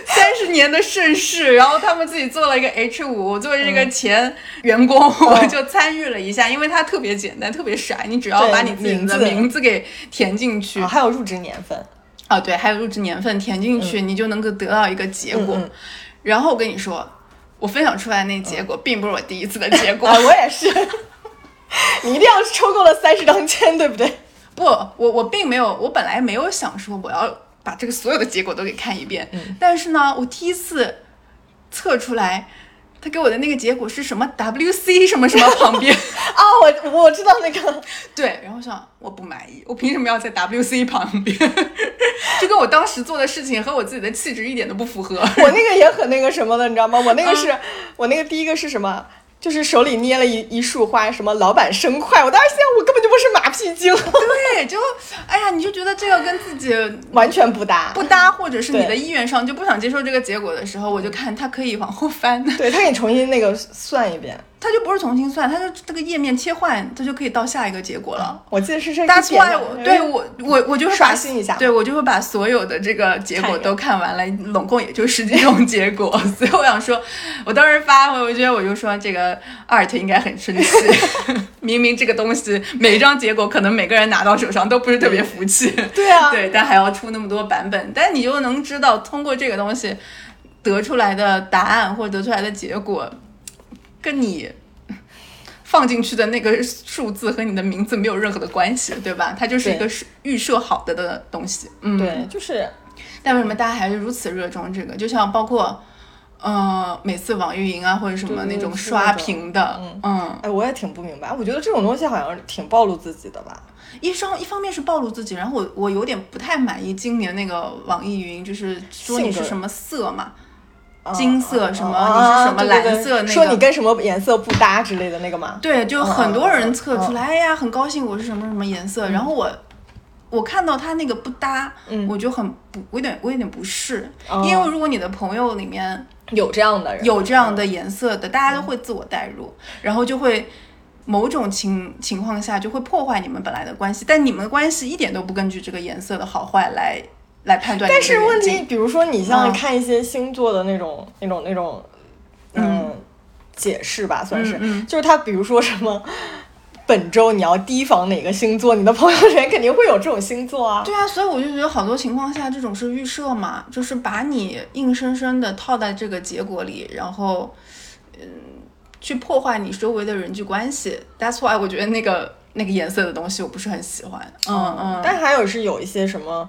三十年的盛世，然后他们自己做了一个 H 五，我作为这个前员工，我就参与了一下，因为它特别简单，特别傻，你只要把你自己的名字名字给填进去啊，还有入职年份，啊，对，还有入职年份填进去，你就能够得到一个结果。然后我跟你说，我分享出来那结果，并不是我第一次的结果。啊，我也是。你一定要抽够了三十张签，对不对？不，我我并没有，我本来没有想说我要把这个所有的结果都给看一遍。嗯但是呢，我第一次测出来，他给我的那个结果是什么 WC 什么什么旁边。啊，我我知道那个，对，然后我想我不满意，我凭什么要在 WC 旁边？就跟我当时做的事情和我自己的气质一点都不符合。我那个也很那个什么的，你知道吗？我那个是、我那个第一个是什么？就是手里捏了一一束花，什么老板生快，我当时想我根本就不是马屁精，对，就哎呀，你就觉得这个跟自己完全不搭，不搭，或者是你的意愿上就不想接受这个结果的时候，我就看他可以往后翻，对他给你重新那个算一遍。它就不是重新算，它就这个页面切换，它就可以到下一个结果了。我记得是这 why 的我对我我我就会刷新一下对我就会把所有的这个结果都看完了，拢共也就十几种结果，所以我想说，我当时发我觉得我就说这个 art 应该很生气，明明这个东西每一张结果可能每个人拿到手上都不是特别服气，对啊。对，但还要出那么多版本，但你又能知道通过这个东西得出来的答案或者得出来的结果，跟你。放进去的那个数字和你的名字没有任何的关系，对吧？它就是一个是预设好的的东西。嗯，对，就是但为什么大家还是如此热衷这个？就像包括，呃，每次网易云啊或者什么那种刷屏的，嗯嗯，哎，我也挺不明白，我觉得这种东西好像挺暴露自己的吧。一方一方面是暴露自己，然后我我有点不太满意今年那个网易云，就是说你是什么色嘛，啊金色什么啊你是什么蓝色那个说你跟什么颜色不搭之类的那个吗？对，就很多人测出嗯。来，哎呀，很高兴我是什么什么颜色，然后我。我看到他那个不搭，嗯。我就很不，我有点我有点不适，哦。因为如果你的朋友里面有这样的人，有这样的颜色的，大家都会自我代入，然后就会某种情情况下就会破坏你们本来的关系，但你们的关系一点都不根据这个颜色的好坏来来判断但是问。题，比如说你像嗯看一些星座的那种、那种、那种，嗯，解释吧，算是，就是他比如说什么。本周你要提防哪个星座？你的朋友圈肯定会有这种星座啊。对啊，所以我就觉得好多情况下这种是预设嘛，就是把你硬生生的套在这个结果里，然后嗯，去破坏你周围的人际关系。That's why 我觉得那个那个颜色的东西我不是很喜欢。嗯嗯，但还有是有一些什么，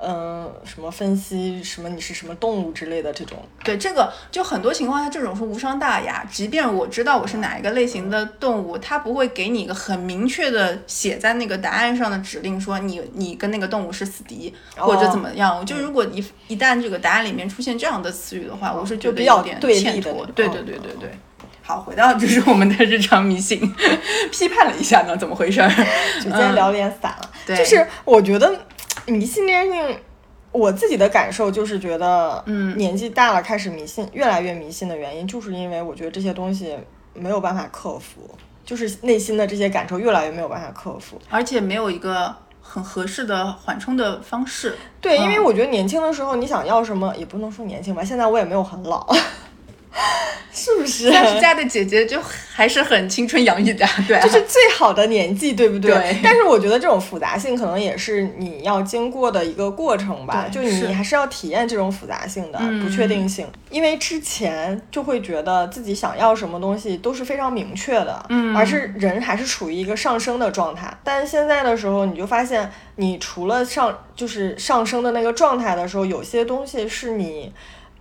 嗯、什么分析什么你是什么动物之类的这种，对这个，就很多情况下，这种是无伤大雅。即便我知道我是哪一个类型的动物，它不会给你一个很明确的写在那个答案上的指令，说你你跟那个动物是死敌、或者怎么样。就如果一一旦这个答案里面出现这样的词语的话，我是觉得有点欠妥。对对对对对。好，回到就是我们的日常迷信，批判了一下呢，怎么回事儿？就今天聊得有点散了。对就是我觉得迷信这件事情，我自己的感受就是觉得，嗯年纪大了开始迷信，越来越迷信的原因，就是因为我觉得这些东西没有办法克服，就是内心的这些感受越来越没有办法克服。而且没有一个很合适的缓冲的方式。对，因为嗯我觉得年轻的时候你想要什么，也不能说年轻吧，现在我也没有很老，是不是？但是家的姐姐就还是很青春洋溢的，对、啊，这是最好的年纪，对不对？对但是我觉得这种复杂性可能也是你要经过的一个过程吧，就你还是要体验这种复杂性的、嗯不确定性。因为之前就会觉得自己想要什么东西都是非常明确的，嗯而是人还是处于一个上升的状态。但是现在的时候，你就发现，你除了上就是上升的那个状态的时候，有些东西是你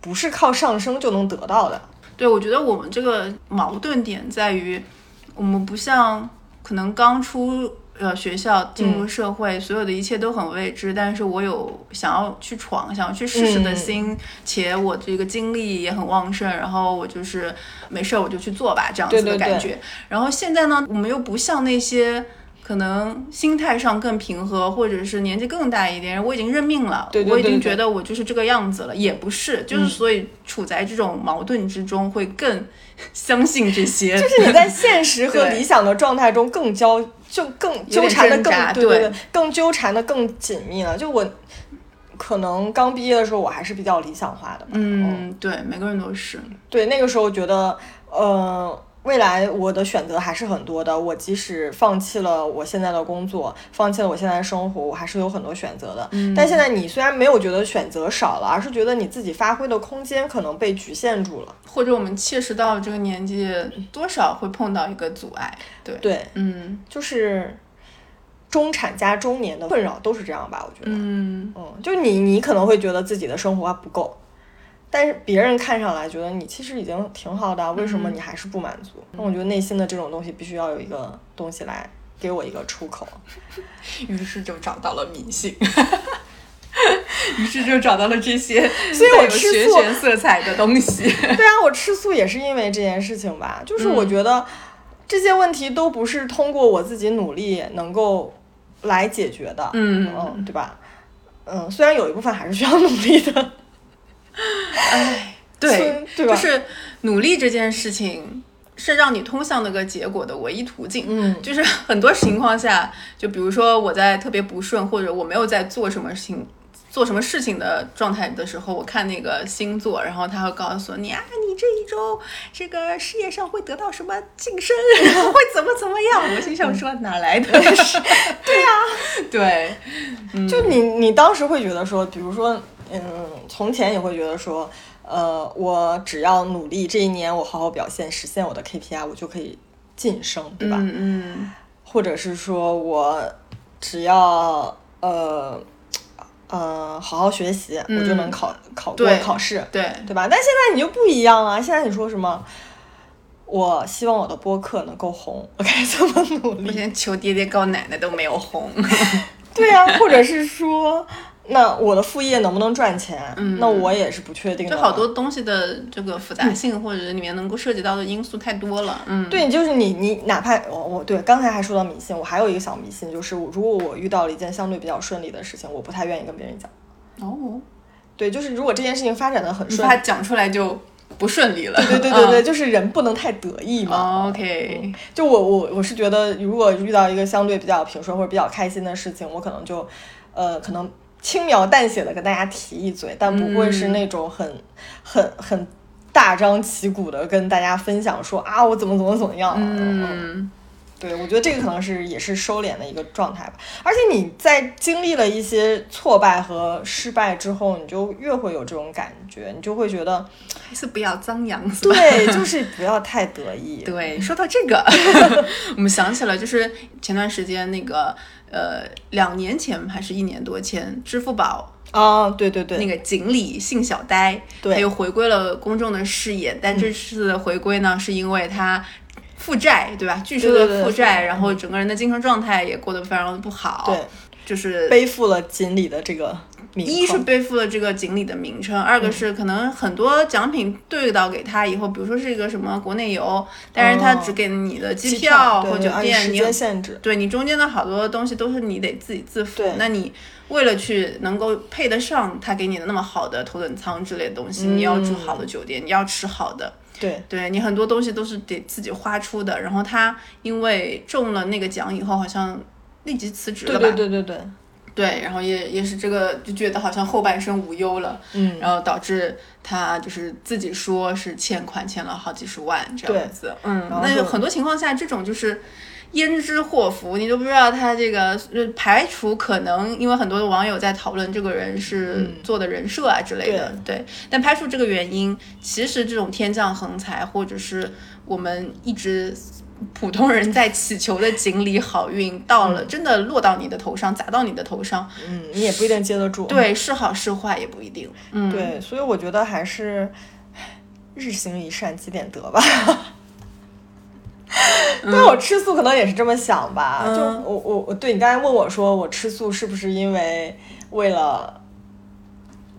不是靠上升就能得到的。对，我觉得我们这个矛盾点在于，我们不像可能刚出呃学校进入社会，所有的一切都很未知，但是我有想要去闯、想要去试试的嗯心，且我这个精力也很旺盛，然后我就是没事儿我就去做吧，这样子的对对对感觉。然后现在呢，我们又不像那些。可能心态上更平和，或者是年纪更大一点，我已经认命了，对对我已经觉得我就是这个样子了，也不是，就是所以处在这种矛盾之中，会更相信这些，就是你在现实和理想的状态中更交，就更纠缠的更，对对对对，更纠缠的更紧密了。就我可能刚毕业的时候，我还是比较理想化的吧。嗯，对，每个人都是，对，那个时候觉得，呃，未来我的选择还是很多的。我即使放弃了我现在的工作，放弃了我现在的生活，我还是有很多选择的。嗯但现在你虽然没有觉得选择少了，而是觉得你自己发挥的空间可能被局限住了。或者我们切实到这个年纪，多少会碰到一个阻碍，对，对，嗯就是中产加中年的困扰都是这样吧？我觉得。嗯，嗯，就你，你可能会觉得自己的生活还不够，但是别人看上来觉得你其实已经挺好的啊，为什么你还是不满足？那我觉得内心的这种东西必须要有一个东西来给我一个出口。于是就找到了迷信。于是就找到了这些，所以我吃素玄色彩的东西。对啊，我吃素也是因为这件事情吧，就是我觉得这些问题都不是通过我自己努力能够来解决的，嗯嗯，对吧？嗯，虽然有一部分还是需要努力的，哎，对，对吧？就是努力这件事情是让你通向那个结果的唯一途径。嗯就是很多情况下，就比如说我在特别不顺，或者我没有在做什么事情。做什么事情的状态的时候，我看那个星座，然后他会告诉你啊，你这一周这个事业上会得到什么晋升，然后会怎么怎么样。我心想说哪来的？对呀、对，就你你当时会觉得说，比如说，嗯，从前你会觉得说，呃，我只要努力，这一年我好好表现，实现我的 KPI，我就可以晋升，对吧？嗯嗯或者是说我只要呃呃好好学习，我就能考考过考试，对，对吧？但现在你就不一样啊！现在你说什么？我希望我的播客能够红，我该怎么努我力？现在求爹爹告奶奶都没有红。对呀、或者是说，那我的副业能不能赚钱？嗯那我也是不确定的。就好多东西的这个复杂性，或者里面能够涉及到的因素太多了。嗯，对，就是你，你哪怕我我对刚才还说到迷信，我还有一个小迷信，就是如果我遇到了一件相对比较顺利的事情，我不太愿意跟别人讲。哦，对，就是如果这件事情发展的很顺他讲出来就不顺利了。对对对 对，就是人不能太得意嘛。哦 OK，就我我我是觉得，如果遇到一个相对比较平顺或者比较开心的事情，我可能就，呃，可能轻描淡写的跟大家提一嘴，但不会是那种很、很很大张旗鼓的跟大家分享说啊我怎么怎么怎么样。嗯，对，我觉得这个可能是也是收敛的一个状态吧。而且你在经历了一些挫败和失败之后，你就越会有这种感觉，你就会觉得，还是不要张扬，对，就是不要太得意。对，说到这个，我们想起了，就是前段时间那个，呃，两年前还是一年多前，支付宝啊，对对对，那个锦鲤姓小呆，对他又回归了公众的视野。但这次的回归呢，是因为他负债，对吧？巨收对对对的负债，嗯然后整个人的精神状态也过得非常的不好。对，就是背负了锦鲤的这个名一是背负了这个锦鲤的名称，二个是可能很多奖品对到给他以后，比如说是一个什么国内游，但是他只给你的机机票或酒店，时间限制。对你中间的好多东西都是你得自己自付对。那你为了去能够配得上他给你的那么好的头等舱之类的东西，你要住好的酒店，你要吃好的，对，对你很多东西都是得自己花出的。然后他因为中了那个奖以后，好像立即辞职了对吧？对对对对，对，然后也也是这个就觉得好像后半生无忧了，嗯，然后导致他就是自己说是欠款欠了好几十万这样子，嗯，那有很多情况下这种就是。焉知祸福，你都不知道他这个呃排除可能，因为很多的网友在讨论这个人是做的人设啊之类的，对。但排除这个原因，其实这种天降横财，或者是我们一直普通人在祈求的锦鲤好运，到了真的落到你的头上，砸到你的头上，嗯，你也不一定接得住。对，是好是坏也不一定。嗯，对，所以我觉得还是唉日行一善，积点德吧。但我吃素可能也是这么想吧，就嗯我我我对你刚才问我说我吃素是不是因为为了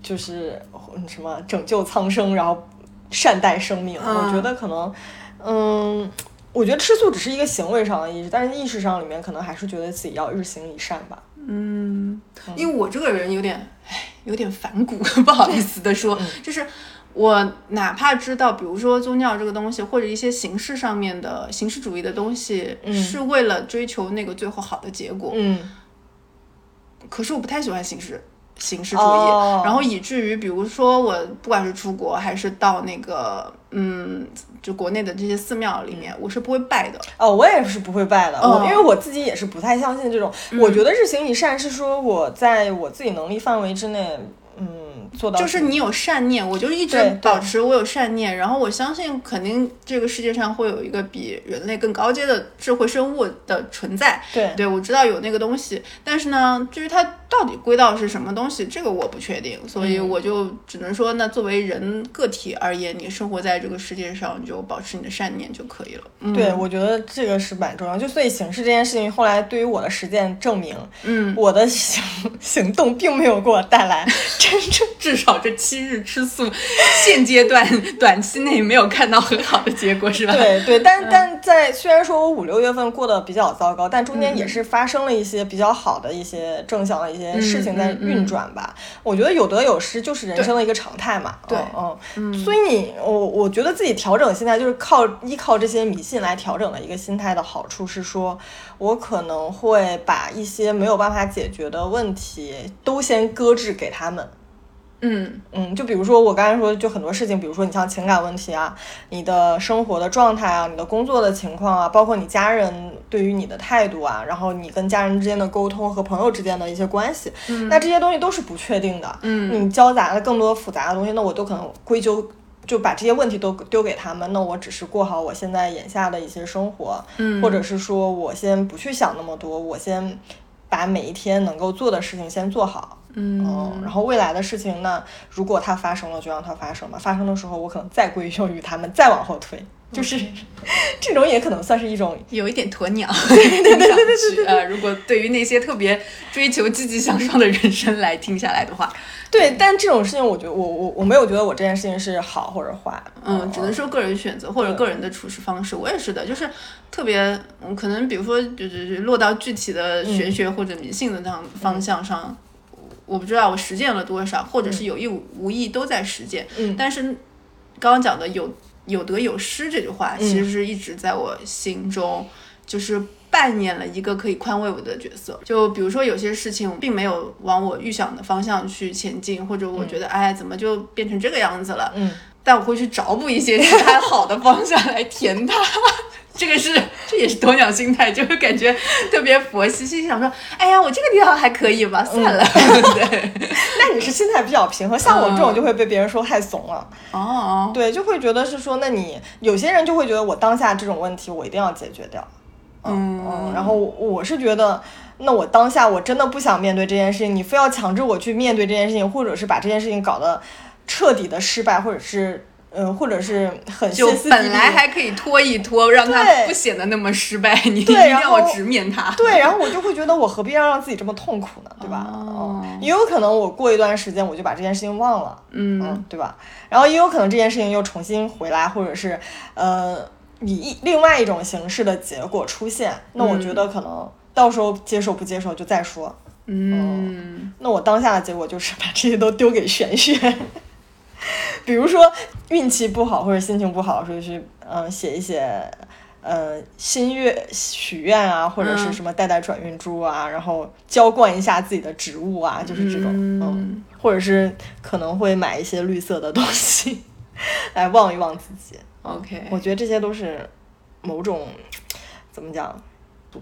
就是嗯什么拯救苍生，然后善待生命？嗯我觉得可能，嗯，我觉得吃素只是一个行为上的意识，但是意识上里面可能还是觉得自己要日行一善吧。嗯，因为我这个人有点，唉，有点反骨，不好意思的说，嗯就是我哪怕知道，比如说宗教这个东西，或者一些形式上面的形式主义的东西，是为了追求那个最后好的结果，嗯可是我不太喜欢形式。形式主义，哦然后以至于，比如说我不管是出国还是到那个，嗯，就国内的这些寺庙里面，我是不会拜的。哦，我也是不会拜的，哦我因为我自己也是不太相信这种。我觉得日行一善是说我在我自己能力范围之内，嗯，做到就是你有善念，我就一直保持我有善念，然后我相信肯定这个世界上会有一个比人类更高阶的智慧生物的存在。对对，我知道有那个东西，但是呢，至于它到底归到是什么东西，这个我不确定，所嗯以我就只能说，那作为人个体而言，你生活在这个世界上，你就保持你的善念就可以了。嗯，对，我觉得这个是蛮重要。就所以形式这件事情，后来对于我的实践证明，嗯，我的行 行动并没有给我带来真正至少这七日吃素，现阶段 短期内没有看到很好的结果，是吧？对对，但但在虽然说我五六月份过得比较糟糕，但中间也是发生了一些比较好的一些正向的一些事情在运转吧。我觉得有得有失就是人生的一个常态嘛。对，嗯，所以你我我觉得自己调整心态就是靠依靠这些迷信来调整的一个心态的好处是说，我可能会把一些没有办法解决的问题都先搁置给他们。嗯嗯，就比如说我刚才说，就很多事情，比如说你像情感问题啊，你的生活的状态啊，你的工作的情况啊，包括你家人对于你的态度啊，然后你跟家人之间的沟通和朋友之间的一些关系，那这些东西都是不确定的。嗯，你交杂了更多复杂的东西，那我都可能归咎，就把这些问题都丢给他们。那我只是过好我现在眼下的一些生活，嗯，或者是说我先不去想那么多，我先把每一天能够做的事情先做好。嗯，然后未来的事情呢，如果它发生了，就让它发生吧。发生的时候，我可能再归咎于他们，再往后推，就是 这种也可能算是一种有一点鸵鸟。对对对对对 呃，如果对于那些特别追求积极向上的人生来听下来的话，对。但这种事情，我觉得我我我没有觉得我这件事情是好或者坏。嗯，只能说个人选择或者个人的处事方式。我也是的，就是特别嗯，可能比如说就是落到具体的玄学或者迷信的那样方向上。我不知道我实践了多少，或者是有意无意都在实践。嗯，但是刚刚讲的有有得有失这句话，其实是一直在我心中，就是扮演了一个可以宽慰我的角色。就比如说有些事情并没有往我预想的方向去前进，或者我觉得哎怎么就变成这个样子了？嗯，但我会去找补一些其他好的方向来填它。这个是，这也是鸵鸟心态，就会感觉特别佛系，心想说，哎呀，我这个地方还可以吧，算了。对，那你是心态比较平和，像我这种就会被别人说太怂了。哦，对，就会觉得是说，那你有些人就会觉得我当下这种问题我一定要解决掉。嗯嗯，然后我是觉得，那我当下我真的不想面对这件事情，你非要强制我去面对这件事情，或者是把这件事情搞得彻底的失败，或者是。嗯，或者是很就本来还可以拖一拖，让他不显得那么失败，你一定要直面他。对，然后我就会觉得我何必要让自己这么痛苦呢？对吧？哦，也有可能我过一段时间我就把这件事情忘了，嗯，对吧？然后也有可能这件事情又重新回来，或者是呃以另外一种形式的结果出现，那我觉得可能到时候接受不接受就再说。嗯，那我当下的结果就是把这些都丢给玄学。比如说运气不好或者心情不好的时候，去嗯写一写，呃心愿许愿啊，或者是什么带带转运珠啊，然后浇灌一下自己的植物啊，就是这种，嗯，或者是可能会买一些绿色的东西 来望一望自己。OK，我觉得这些都是某种怎么讲，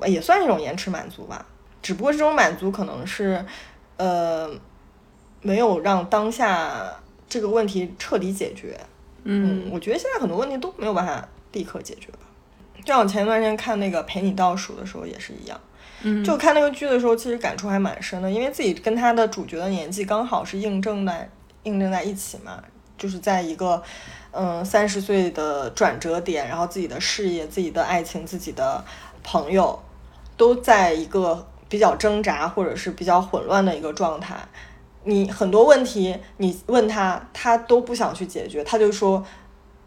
也算是一种延迟满足吧。只不过这种满足可能是呃没有让当下。这个问题彻底解决，嗯，我觉得现在很多问题都没有办法立刻解决吧。就像我前段时间看那个陪你倒数的时候也是一样，嗯，就看那个剧的时候，其实感触还蛮深的，因为自己跟他的主角的年纪刚好是印证在印证在一起嘛，就是在一个嗯三十岁的转折点，然后自己的事业、自己的爱情、自己的朋友都在一个比较挣扎或者是比较混乱的一个状态。你很多问题，你问他，他都不想去解决，他就说，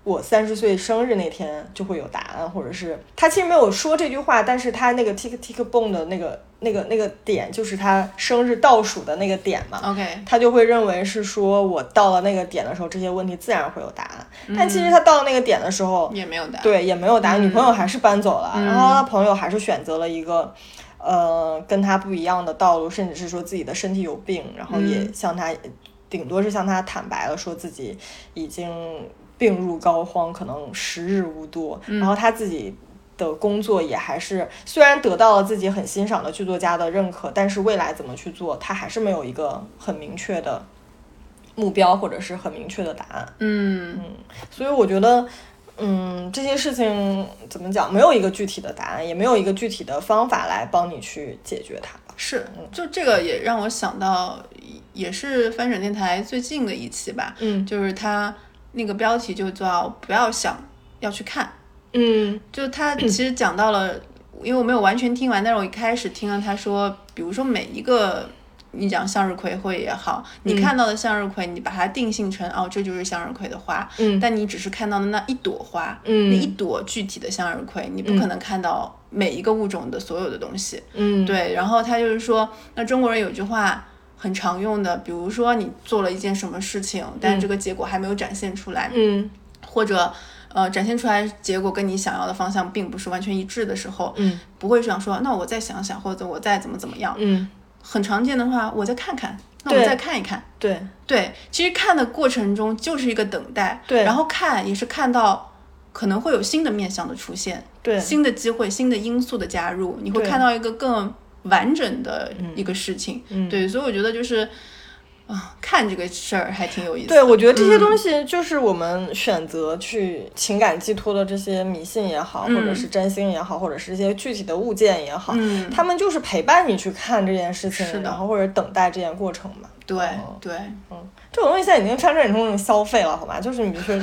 我三十岁生日那天就会有答案，或者是他其实没有说这句话，但是他那个 tick tick boom 的那个那个那个点，就是他生日倒数的那个点嘛。OK，他就会认为是说我到了那个点的时候，这些问题自然会有答案。但其实他到了那个点的时候，也没有答案。对，也没有答案。女朋友还是搬走了，然后他朋友还是选择了一个。呃，跟他不一样的道路，甚至是说自己的身体有病，然后也向他，顶多是向他坦白了，说自己已经病入膏肓，可能时日无多。然后他自己的工作也还是，虽然得到了自己很欣赏的剧作家的认可，但是未来怎么去做，他还是没有一个很明确的目标，或者是很明确的答案。嗯嗯，所以我觉得。嗯，这些事情怎么讲？没有一个具体的答案，也没有一个具体的方法来帮你去解决它。是，就这个也让我想到，也是翻转电台最近的一期吧。嗯，就是他那个标题就叫“不要想要去看”。嗯，就他其实讲到了，因为我没有完全听完，但是我一开始听了他说，比如说每一个。你讲向日葵会也好，你看到的向日葵，你把它定性成哦，这就是向日葵的花，嗯。但你只是看到的那一朵花，嗯。那一朵具体的向日葵，你不可能看到每一个物种的所有的东西。嗯，对，然后他就是说，那中国人有句话很常用的，比如说你做了一件什么事情，但是这个结果还没有展现出来，嗯。或者呃展现出来结果跟你想要的方向并不是完全一致的时候，嗯。不会想说那我再想想，或者我再怎么怎么样。嗯，很常见的话，我再看看，那我对。再看一看。对。对，其实看的过程中就是一个等待，对。然后看也是看到可能会有新的面向的出现，对。新的机会、新的因素的加入，你会看到一个更完整的一个事情。嗯。对，所以我觉得就是啊，看这个事儿还挺有意思的。对，我觉得这些嗯。东西就是我们选择去情感寄托的这些迷信也好，或者是占星也好，或者是一些具体的物件也好，嗯。他们就是陪伴你去看这件事情然后或者等待这件过程嘛。对对。对，这种东西现在已经发展成那种消费了，好吗？就是你比如说，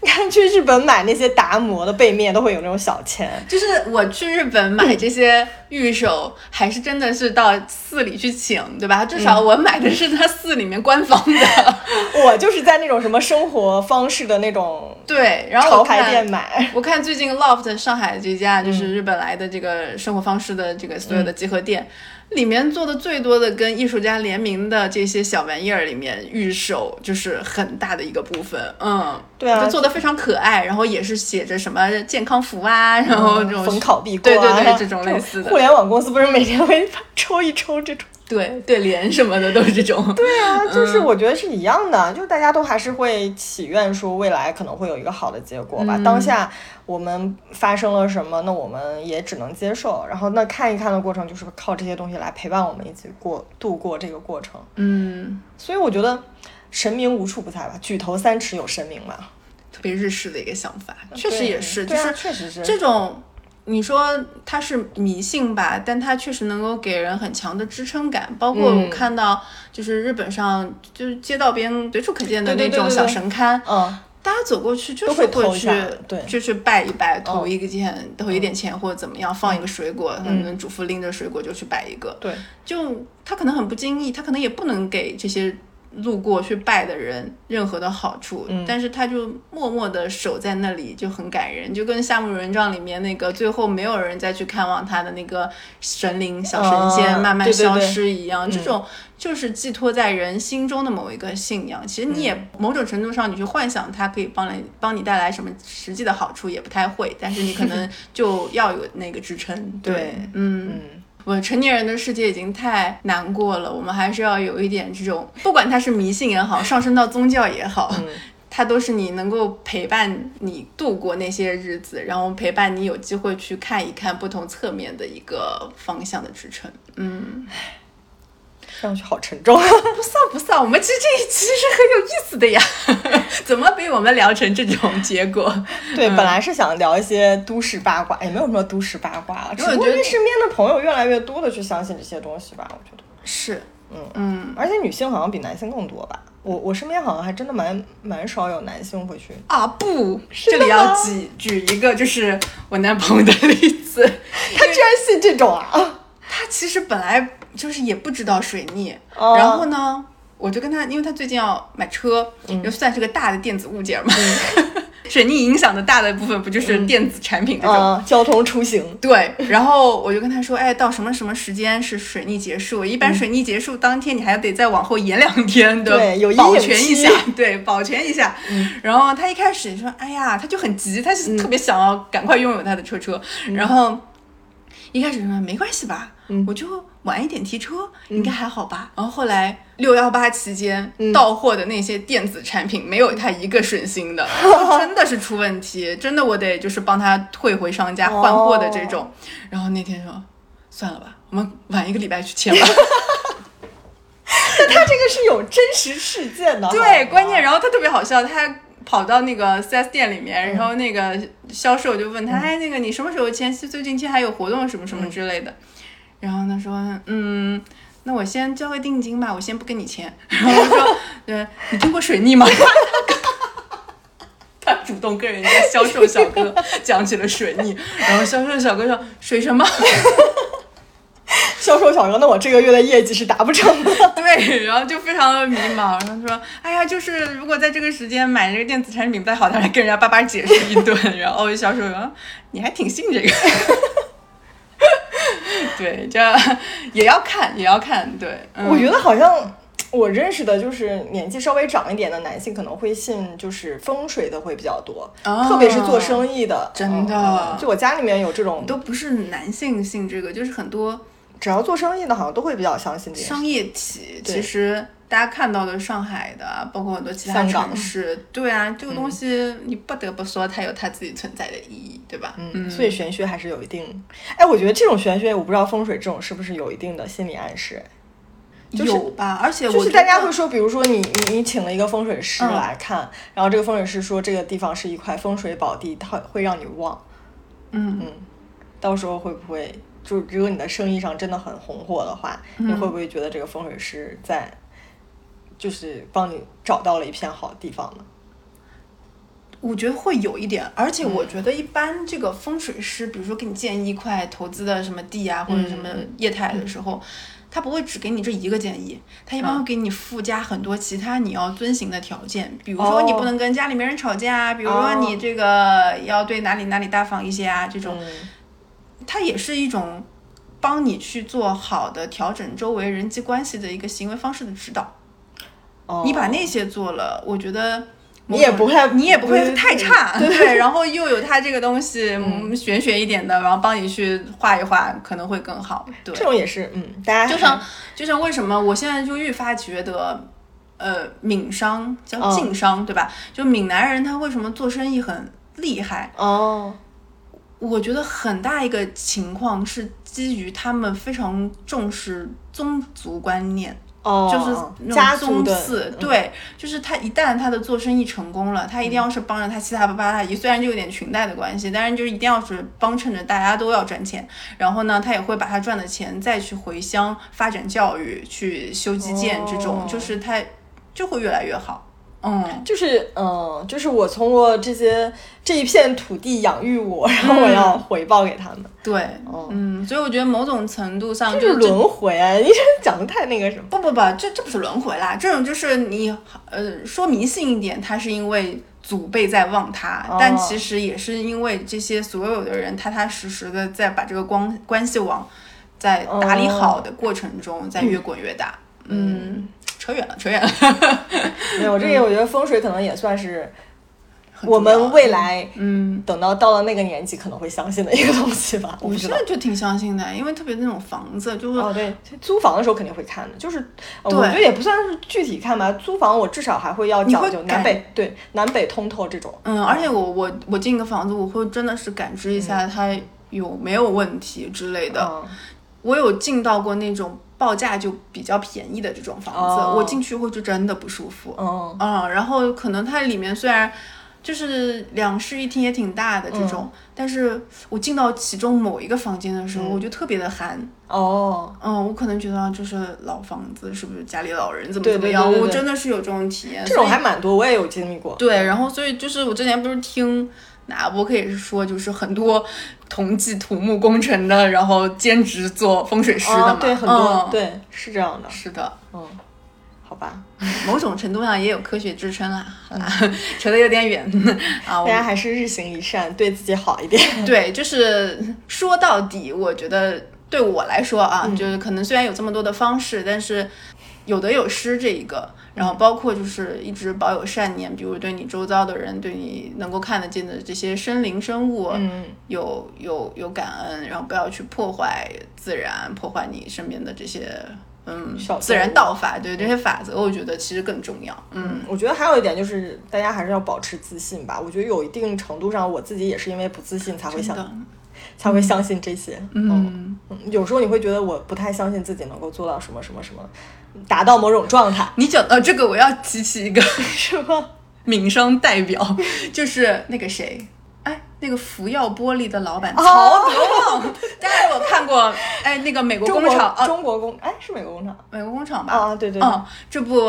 你看去日本买那些达摩的背面都会有那种小签，就是我去日本买这些玉手，还是真的是到寺里去请，对吧？至嗯少我买的是他寺里面官方的。我就是在那种什么生活方式的那种 对，然后潮牌店买。我看最近 Loft 上海这家嗯就是日本来的这个生活方式的这个所有的集合店，里面做的最多的跟艺术家联名的这些小玩意儿里面，预售就是很大的一个部分。嗯，对啊就做的非常可爱，然后也是写着什么健康福啊，然后这种逢考必过、啊，对对对，这种类似的，互联网公司不是每天会抽一抽这种？对对联什么的都是这种。对啊，就是我觉得是一样的，就是大家都还是会祈愿说未来可能会有一个好的结果吧。当下我们发生了什么，那我们也只能接受。然后那看一看的过程，就是靠这些东西来陪伴我们一起过度过这个过程。嗯，所以我觉得神明无处不在吧，举头三尺有神明嘛。特别日式的一个想法，确实也是，就是确实是这种。你说它是迷信吧，但它确实能够给人很强的支撑感。包括嗯我看到，就是日本上就是街道边随处可见的那种小神龛，嗯，大家走过去就都是去会投一下对。就去拜一拜，投嗯一个钱，投一点钱或者怎么样，放一个水果，可能主妇拎着水果就去摆一个。对，就他可能很不经意，他可能也不能给这些路过去拜的人任何的好处，嗯但是他就默默的守在那里，就很感人，就跟《夏目友人帐》里面那个最后没有人再去看望他的那个神灵小神仙啊慢慢消失一样，这嗯种就是寄托在人心中的某一个信仰。其实你也某种程度上，你去幻想它可以帮来帮你带来什么实际的好处，也不太会，但是你可能就要有那个支撑。对，嗯。嗯，我成年人的世界已经太难过了，我们还是要有一点这种，不管它是迷信也好，上升到宗教也好，嗯它都是你能够陪伴你度过那些日子，然后陪伴你有机会去看一看不同侧面的一个方向的支撑。嗯，上去好沉重。不丧不丧，我们其实这一期是很有意思的呀，怎么被我们聊成这种结果？对，本来是想聊一些都市八卦，也没有什么都市八卦了，只不过我觉得因为身边的朋友越来越多的去相信这些东西吧，我觉得。是，嗯嗯而且女性好像比男性更多吧？我我身边好像还真的蛮蛮少有男性会去。啊不，是这里要举举一个就是我男朋友的例子，他居然信这种啊！他其实本来就是也不知道水逆，哦。然后呢，我就跟他，因为他最近要买车，嗯。就算是个大的电子物件嘛，水逆影响的大的部分不就是电子产品这种？啊，交通出行，对，然后我就跟他说，哎，到什么什么时间是水逆结束？一嗯。般水逆结束当天，你还得再往后延两天的，对有阴保全一下，对，保全一下。然后他一开始说，哎呀，他就很急，他是特别想要赶快拥有他的车车，然后一开始说没关系吧，我就晚一点提车，应该还好吧。然后后来六幺八期间、到货的那些电子产品，没有他一个顺心的，就真的是出问题，真的我得就是帮他退回商家换货的这种。然后那天说算了吧，我们晚一个礼拜去签吧。但他这个是有真实事件的。对，关键然后他特别好笑，他跑到那个 4S 店里面，然后那个销售就问他，哎，那个你什么时候签？最近签还有活动什么什么之类的。然后他说，嗯。那我先交个定金吧，我先不跟你签。然后我说，呃，你听过水逆吗？他主动跟人家销售小哥讲起了水逆，然后销售小哥说水什么？销售臭小哥，那我这个月的业绩是达不成的。对，然后就非常的迷茫，然后说，哎呀，就是如果在这个时间买这个电子产品不太好，他来跟人家叭叭解释一顿，然后销售员，你还挺信这个。对，这也要看，也要看。对，嗯我觉得好像我认识的就是年纪稍微长一点的男性，可能会信就是风水的会比较多，哦特别是做生意的，真的嗯就我家里面有这种，都不是男性信这个，就是很多只要做生意的，好像都会比较相信这些。商业体，其实大家看到的上海的，包括很多其他城市，对啊，这个东西你不得不说它有它自己存在的意义，对吧？嗯，所以玄学还是有一定，哎，我觉得这种玄学，我不知道风水这种是不是有一定的心理暗示，就是有吧，而且我就是大家会说，比如说你你你请了一个风水师嗯来看，然后这个风水师说这个地方是一块风水宝地，它会让你旺，嗯嗯，到时候会不会就如果你的生意上真的很红火的话，嗯你会不会觉得这个风水师在就是帮你找到了一片好地方呢？我觉得会有一点，而且嗯。我觉得一般这个风水师，比如说给你建议一块投资的什么地啊，或者什么嗯业态的时候，他不会只给你这一个建议，他一般嗯。会给你附加很多其他你要遵循的条件，比如说你不能跟家里面人吵架啊，比如说你这个要对哪里哪里大方一些啊，这种，嗯它也是一种帮你去做好的调整周围人际关系的一个行为方式的指导。哦你把那些做了，我觉得你也不会你也不会太差，对对，然后又有它这个东西，嗯，玄学一点的，然后帮你去画一画，可能会更好。对这，种也是，嗯，大家就像就像为什么我现在就愈发觉得，呃，闽商叫嗯晋商，对吧？就闽南人他为什么做生意很厉害？哦，我觉得很大一个情况是基于他们非常重视宗族观念。哦，就是家宗祠，嗯对，就是他一旦他的做生意成功了，他一定要是帮着他七大八八大姨，虽然就有点裙带的关系，但是就是一定要是帮衬着大家都要赚钱，然后呢，他也会把他赚的钱再去回乡发展教育，去修基建，这种、哦就是他就会越来越好。嗯，就是嗯，就是我通过这些这一片土地养育我，然后我要回报给他们，对，哦嗯，所以我觉得某种程度上就是轮回啊！你 这讲的太那个什么。不不不，这这不是轮回啦，这种就是你呃说迷信一点，它是因为祖辈在旺他，哦但其实也是因为这些所有的人踏踏实实的在把这个关关系网在打理好的过程中，在越滚越大。嗯，扯远了，扯远了。没有这个，我觉得风水可能也算是我们未来嗯。等到到了那个年纪可能会相信的一个东西吧。我现在。就挺相信的，因为特别那种房子，就是哦，对，租房的时候肯定会看的，就是、我觉得也不算是具体看吧。租房我至少还会要讲究南北对南北通透这种。嗯，而且我我我进一个房子，我会真的是感知一下它有没有问题之类的。嗯我有进到过那种报价就比较便宜的这种房子，哦我进去会就真的不舒服。嗯嗯，然后可能它里面虽然就是两室一厅也挺大的这种，但是我进到其中某一个房间的时候，我就特别的寒。哦，嗯，我可能觉得就是老房子，是不是家里老人怎么怎么样？对对对对我真的是有这种体验。这种还蛮多，我也有经历过。对，然后所以就是我之前不是听哪个博客也是说，就是很多同济土木工程的，然后兼职做风水师的嘛，哦对，很多、嗯、对是这样的。是的，嗯，好吧，某种程度上也有科学支撑啦。好啦，扯得有点远 啊。大家还是日行一善，对自己好一点。对，就是说到底，我觉得对我来说啊，就是可能虽然有这么多的方式，但是有得有失这一个，然后包括就是一直保有善念，比如对你周遭的人，对你能够看得见的这些生灵生物，嗯，有有有感恩，然后不要去破坏自然，破坏你身边的这些嗯自然道法，对这些法则，我觉得其实更重要。嗯，我觉得还有一点就是，大家还是要保持自信吧。我觉得有一定程度上，我自己也是因为不自信才会真的相，才会相信这些。嗯，嗯，有时候你会觉得我不太相信自己能够做到什么什么什么，达到某种状态，你讲到这个，我要提起一个 什么？闽商代表，就是那个谁。哎，那个福耀玻璃的老板哦曹德旺，大家有看过？哎，那个美国工厂啊，中国工哎是美国工厂美国工厂吧？啊，对对，嗯，这部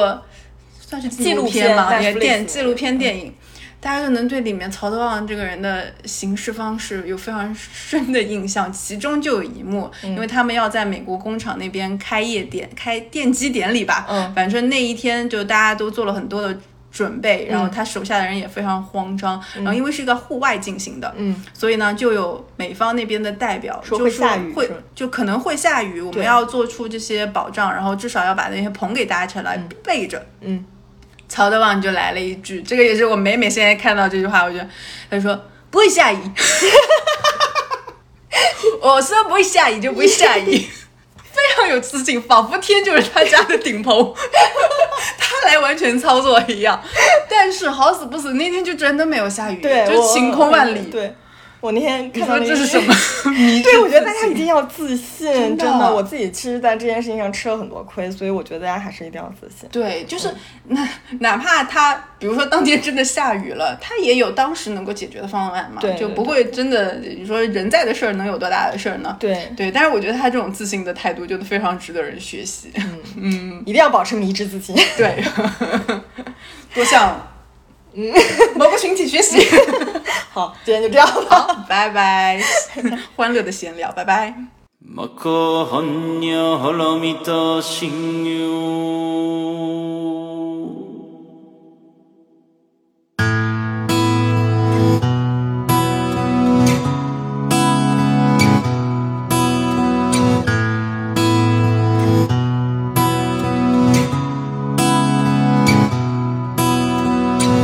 算是纪录片片嘛，也电纪录片电影。大家就能对里面曹德旺这个人的行事方式有非常深的印象。其中就有一幕，因为他们要在美国工厂那边开业典开奠基典礼吧，嗯。反正那一天就大家都做了很多的准备，然后嗯。他手下的人也非常慌张。然后因为是一个户外进行的，嗯，所以呢，就有美方那边的代表说就会下雨会就可能会下雨，我们要做出这些保障，然后至少要把那些棚给搭起来，备着。嗯，曹德旺就来了一句，这个也是我每每现在看到这句话，我觉得他就说不会下雨，我说不会下雨就不会下雨，非常有自信，仿佛天就是他家的顶棚，他来完全操作一样。但是好死不死，那天就真的没有下雨，对，就晴空万里。对，我那天看到那个这是什么？对，我觉得大家一定要自信，真的真的。我自己其实，在这件事情上吃了很多亏，所以我觉得大家还是一定要自信。对，就是哪哪怕他，比如说当天真的下雨了，他也有当时能够解决的方案嘛，对就不会真的你说人在的事儿能有多大的事儿呢？对，对，但是我觉得他这种自信的态度就非常值得人学习。嗯一定要保持迷之自信。对，多向 某个群体学习。好，今天就这样吧。拜拜，欢乐的闲聊，拜拜。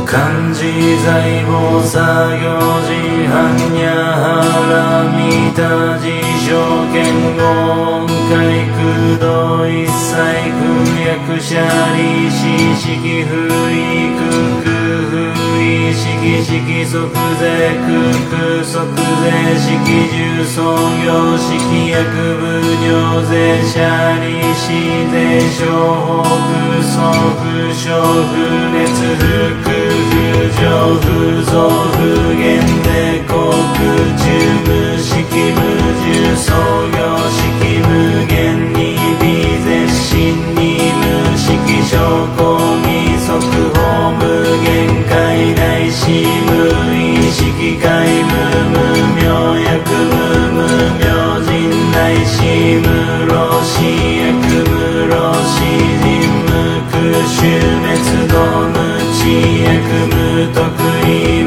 漢字財宝作業時半夜腹見た辞書言語音階空洞一切空役者利子式不意空空不意式式即税空空即税式重創業式薬部尿税者利子税商法空送不商不熱不空不上不増不減で空襲滅動無知薬無得意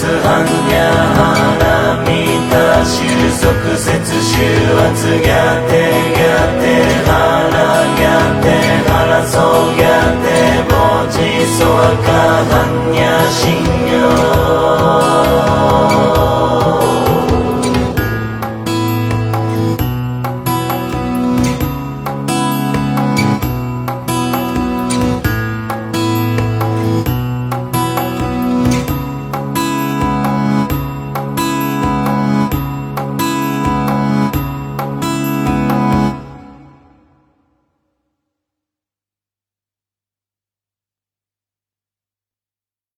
発夜花見た収束節週圧ギャテギャテ腹ギャテ腹そうギャテ文字そわか半夜信用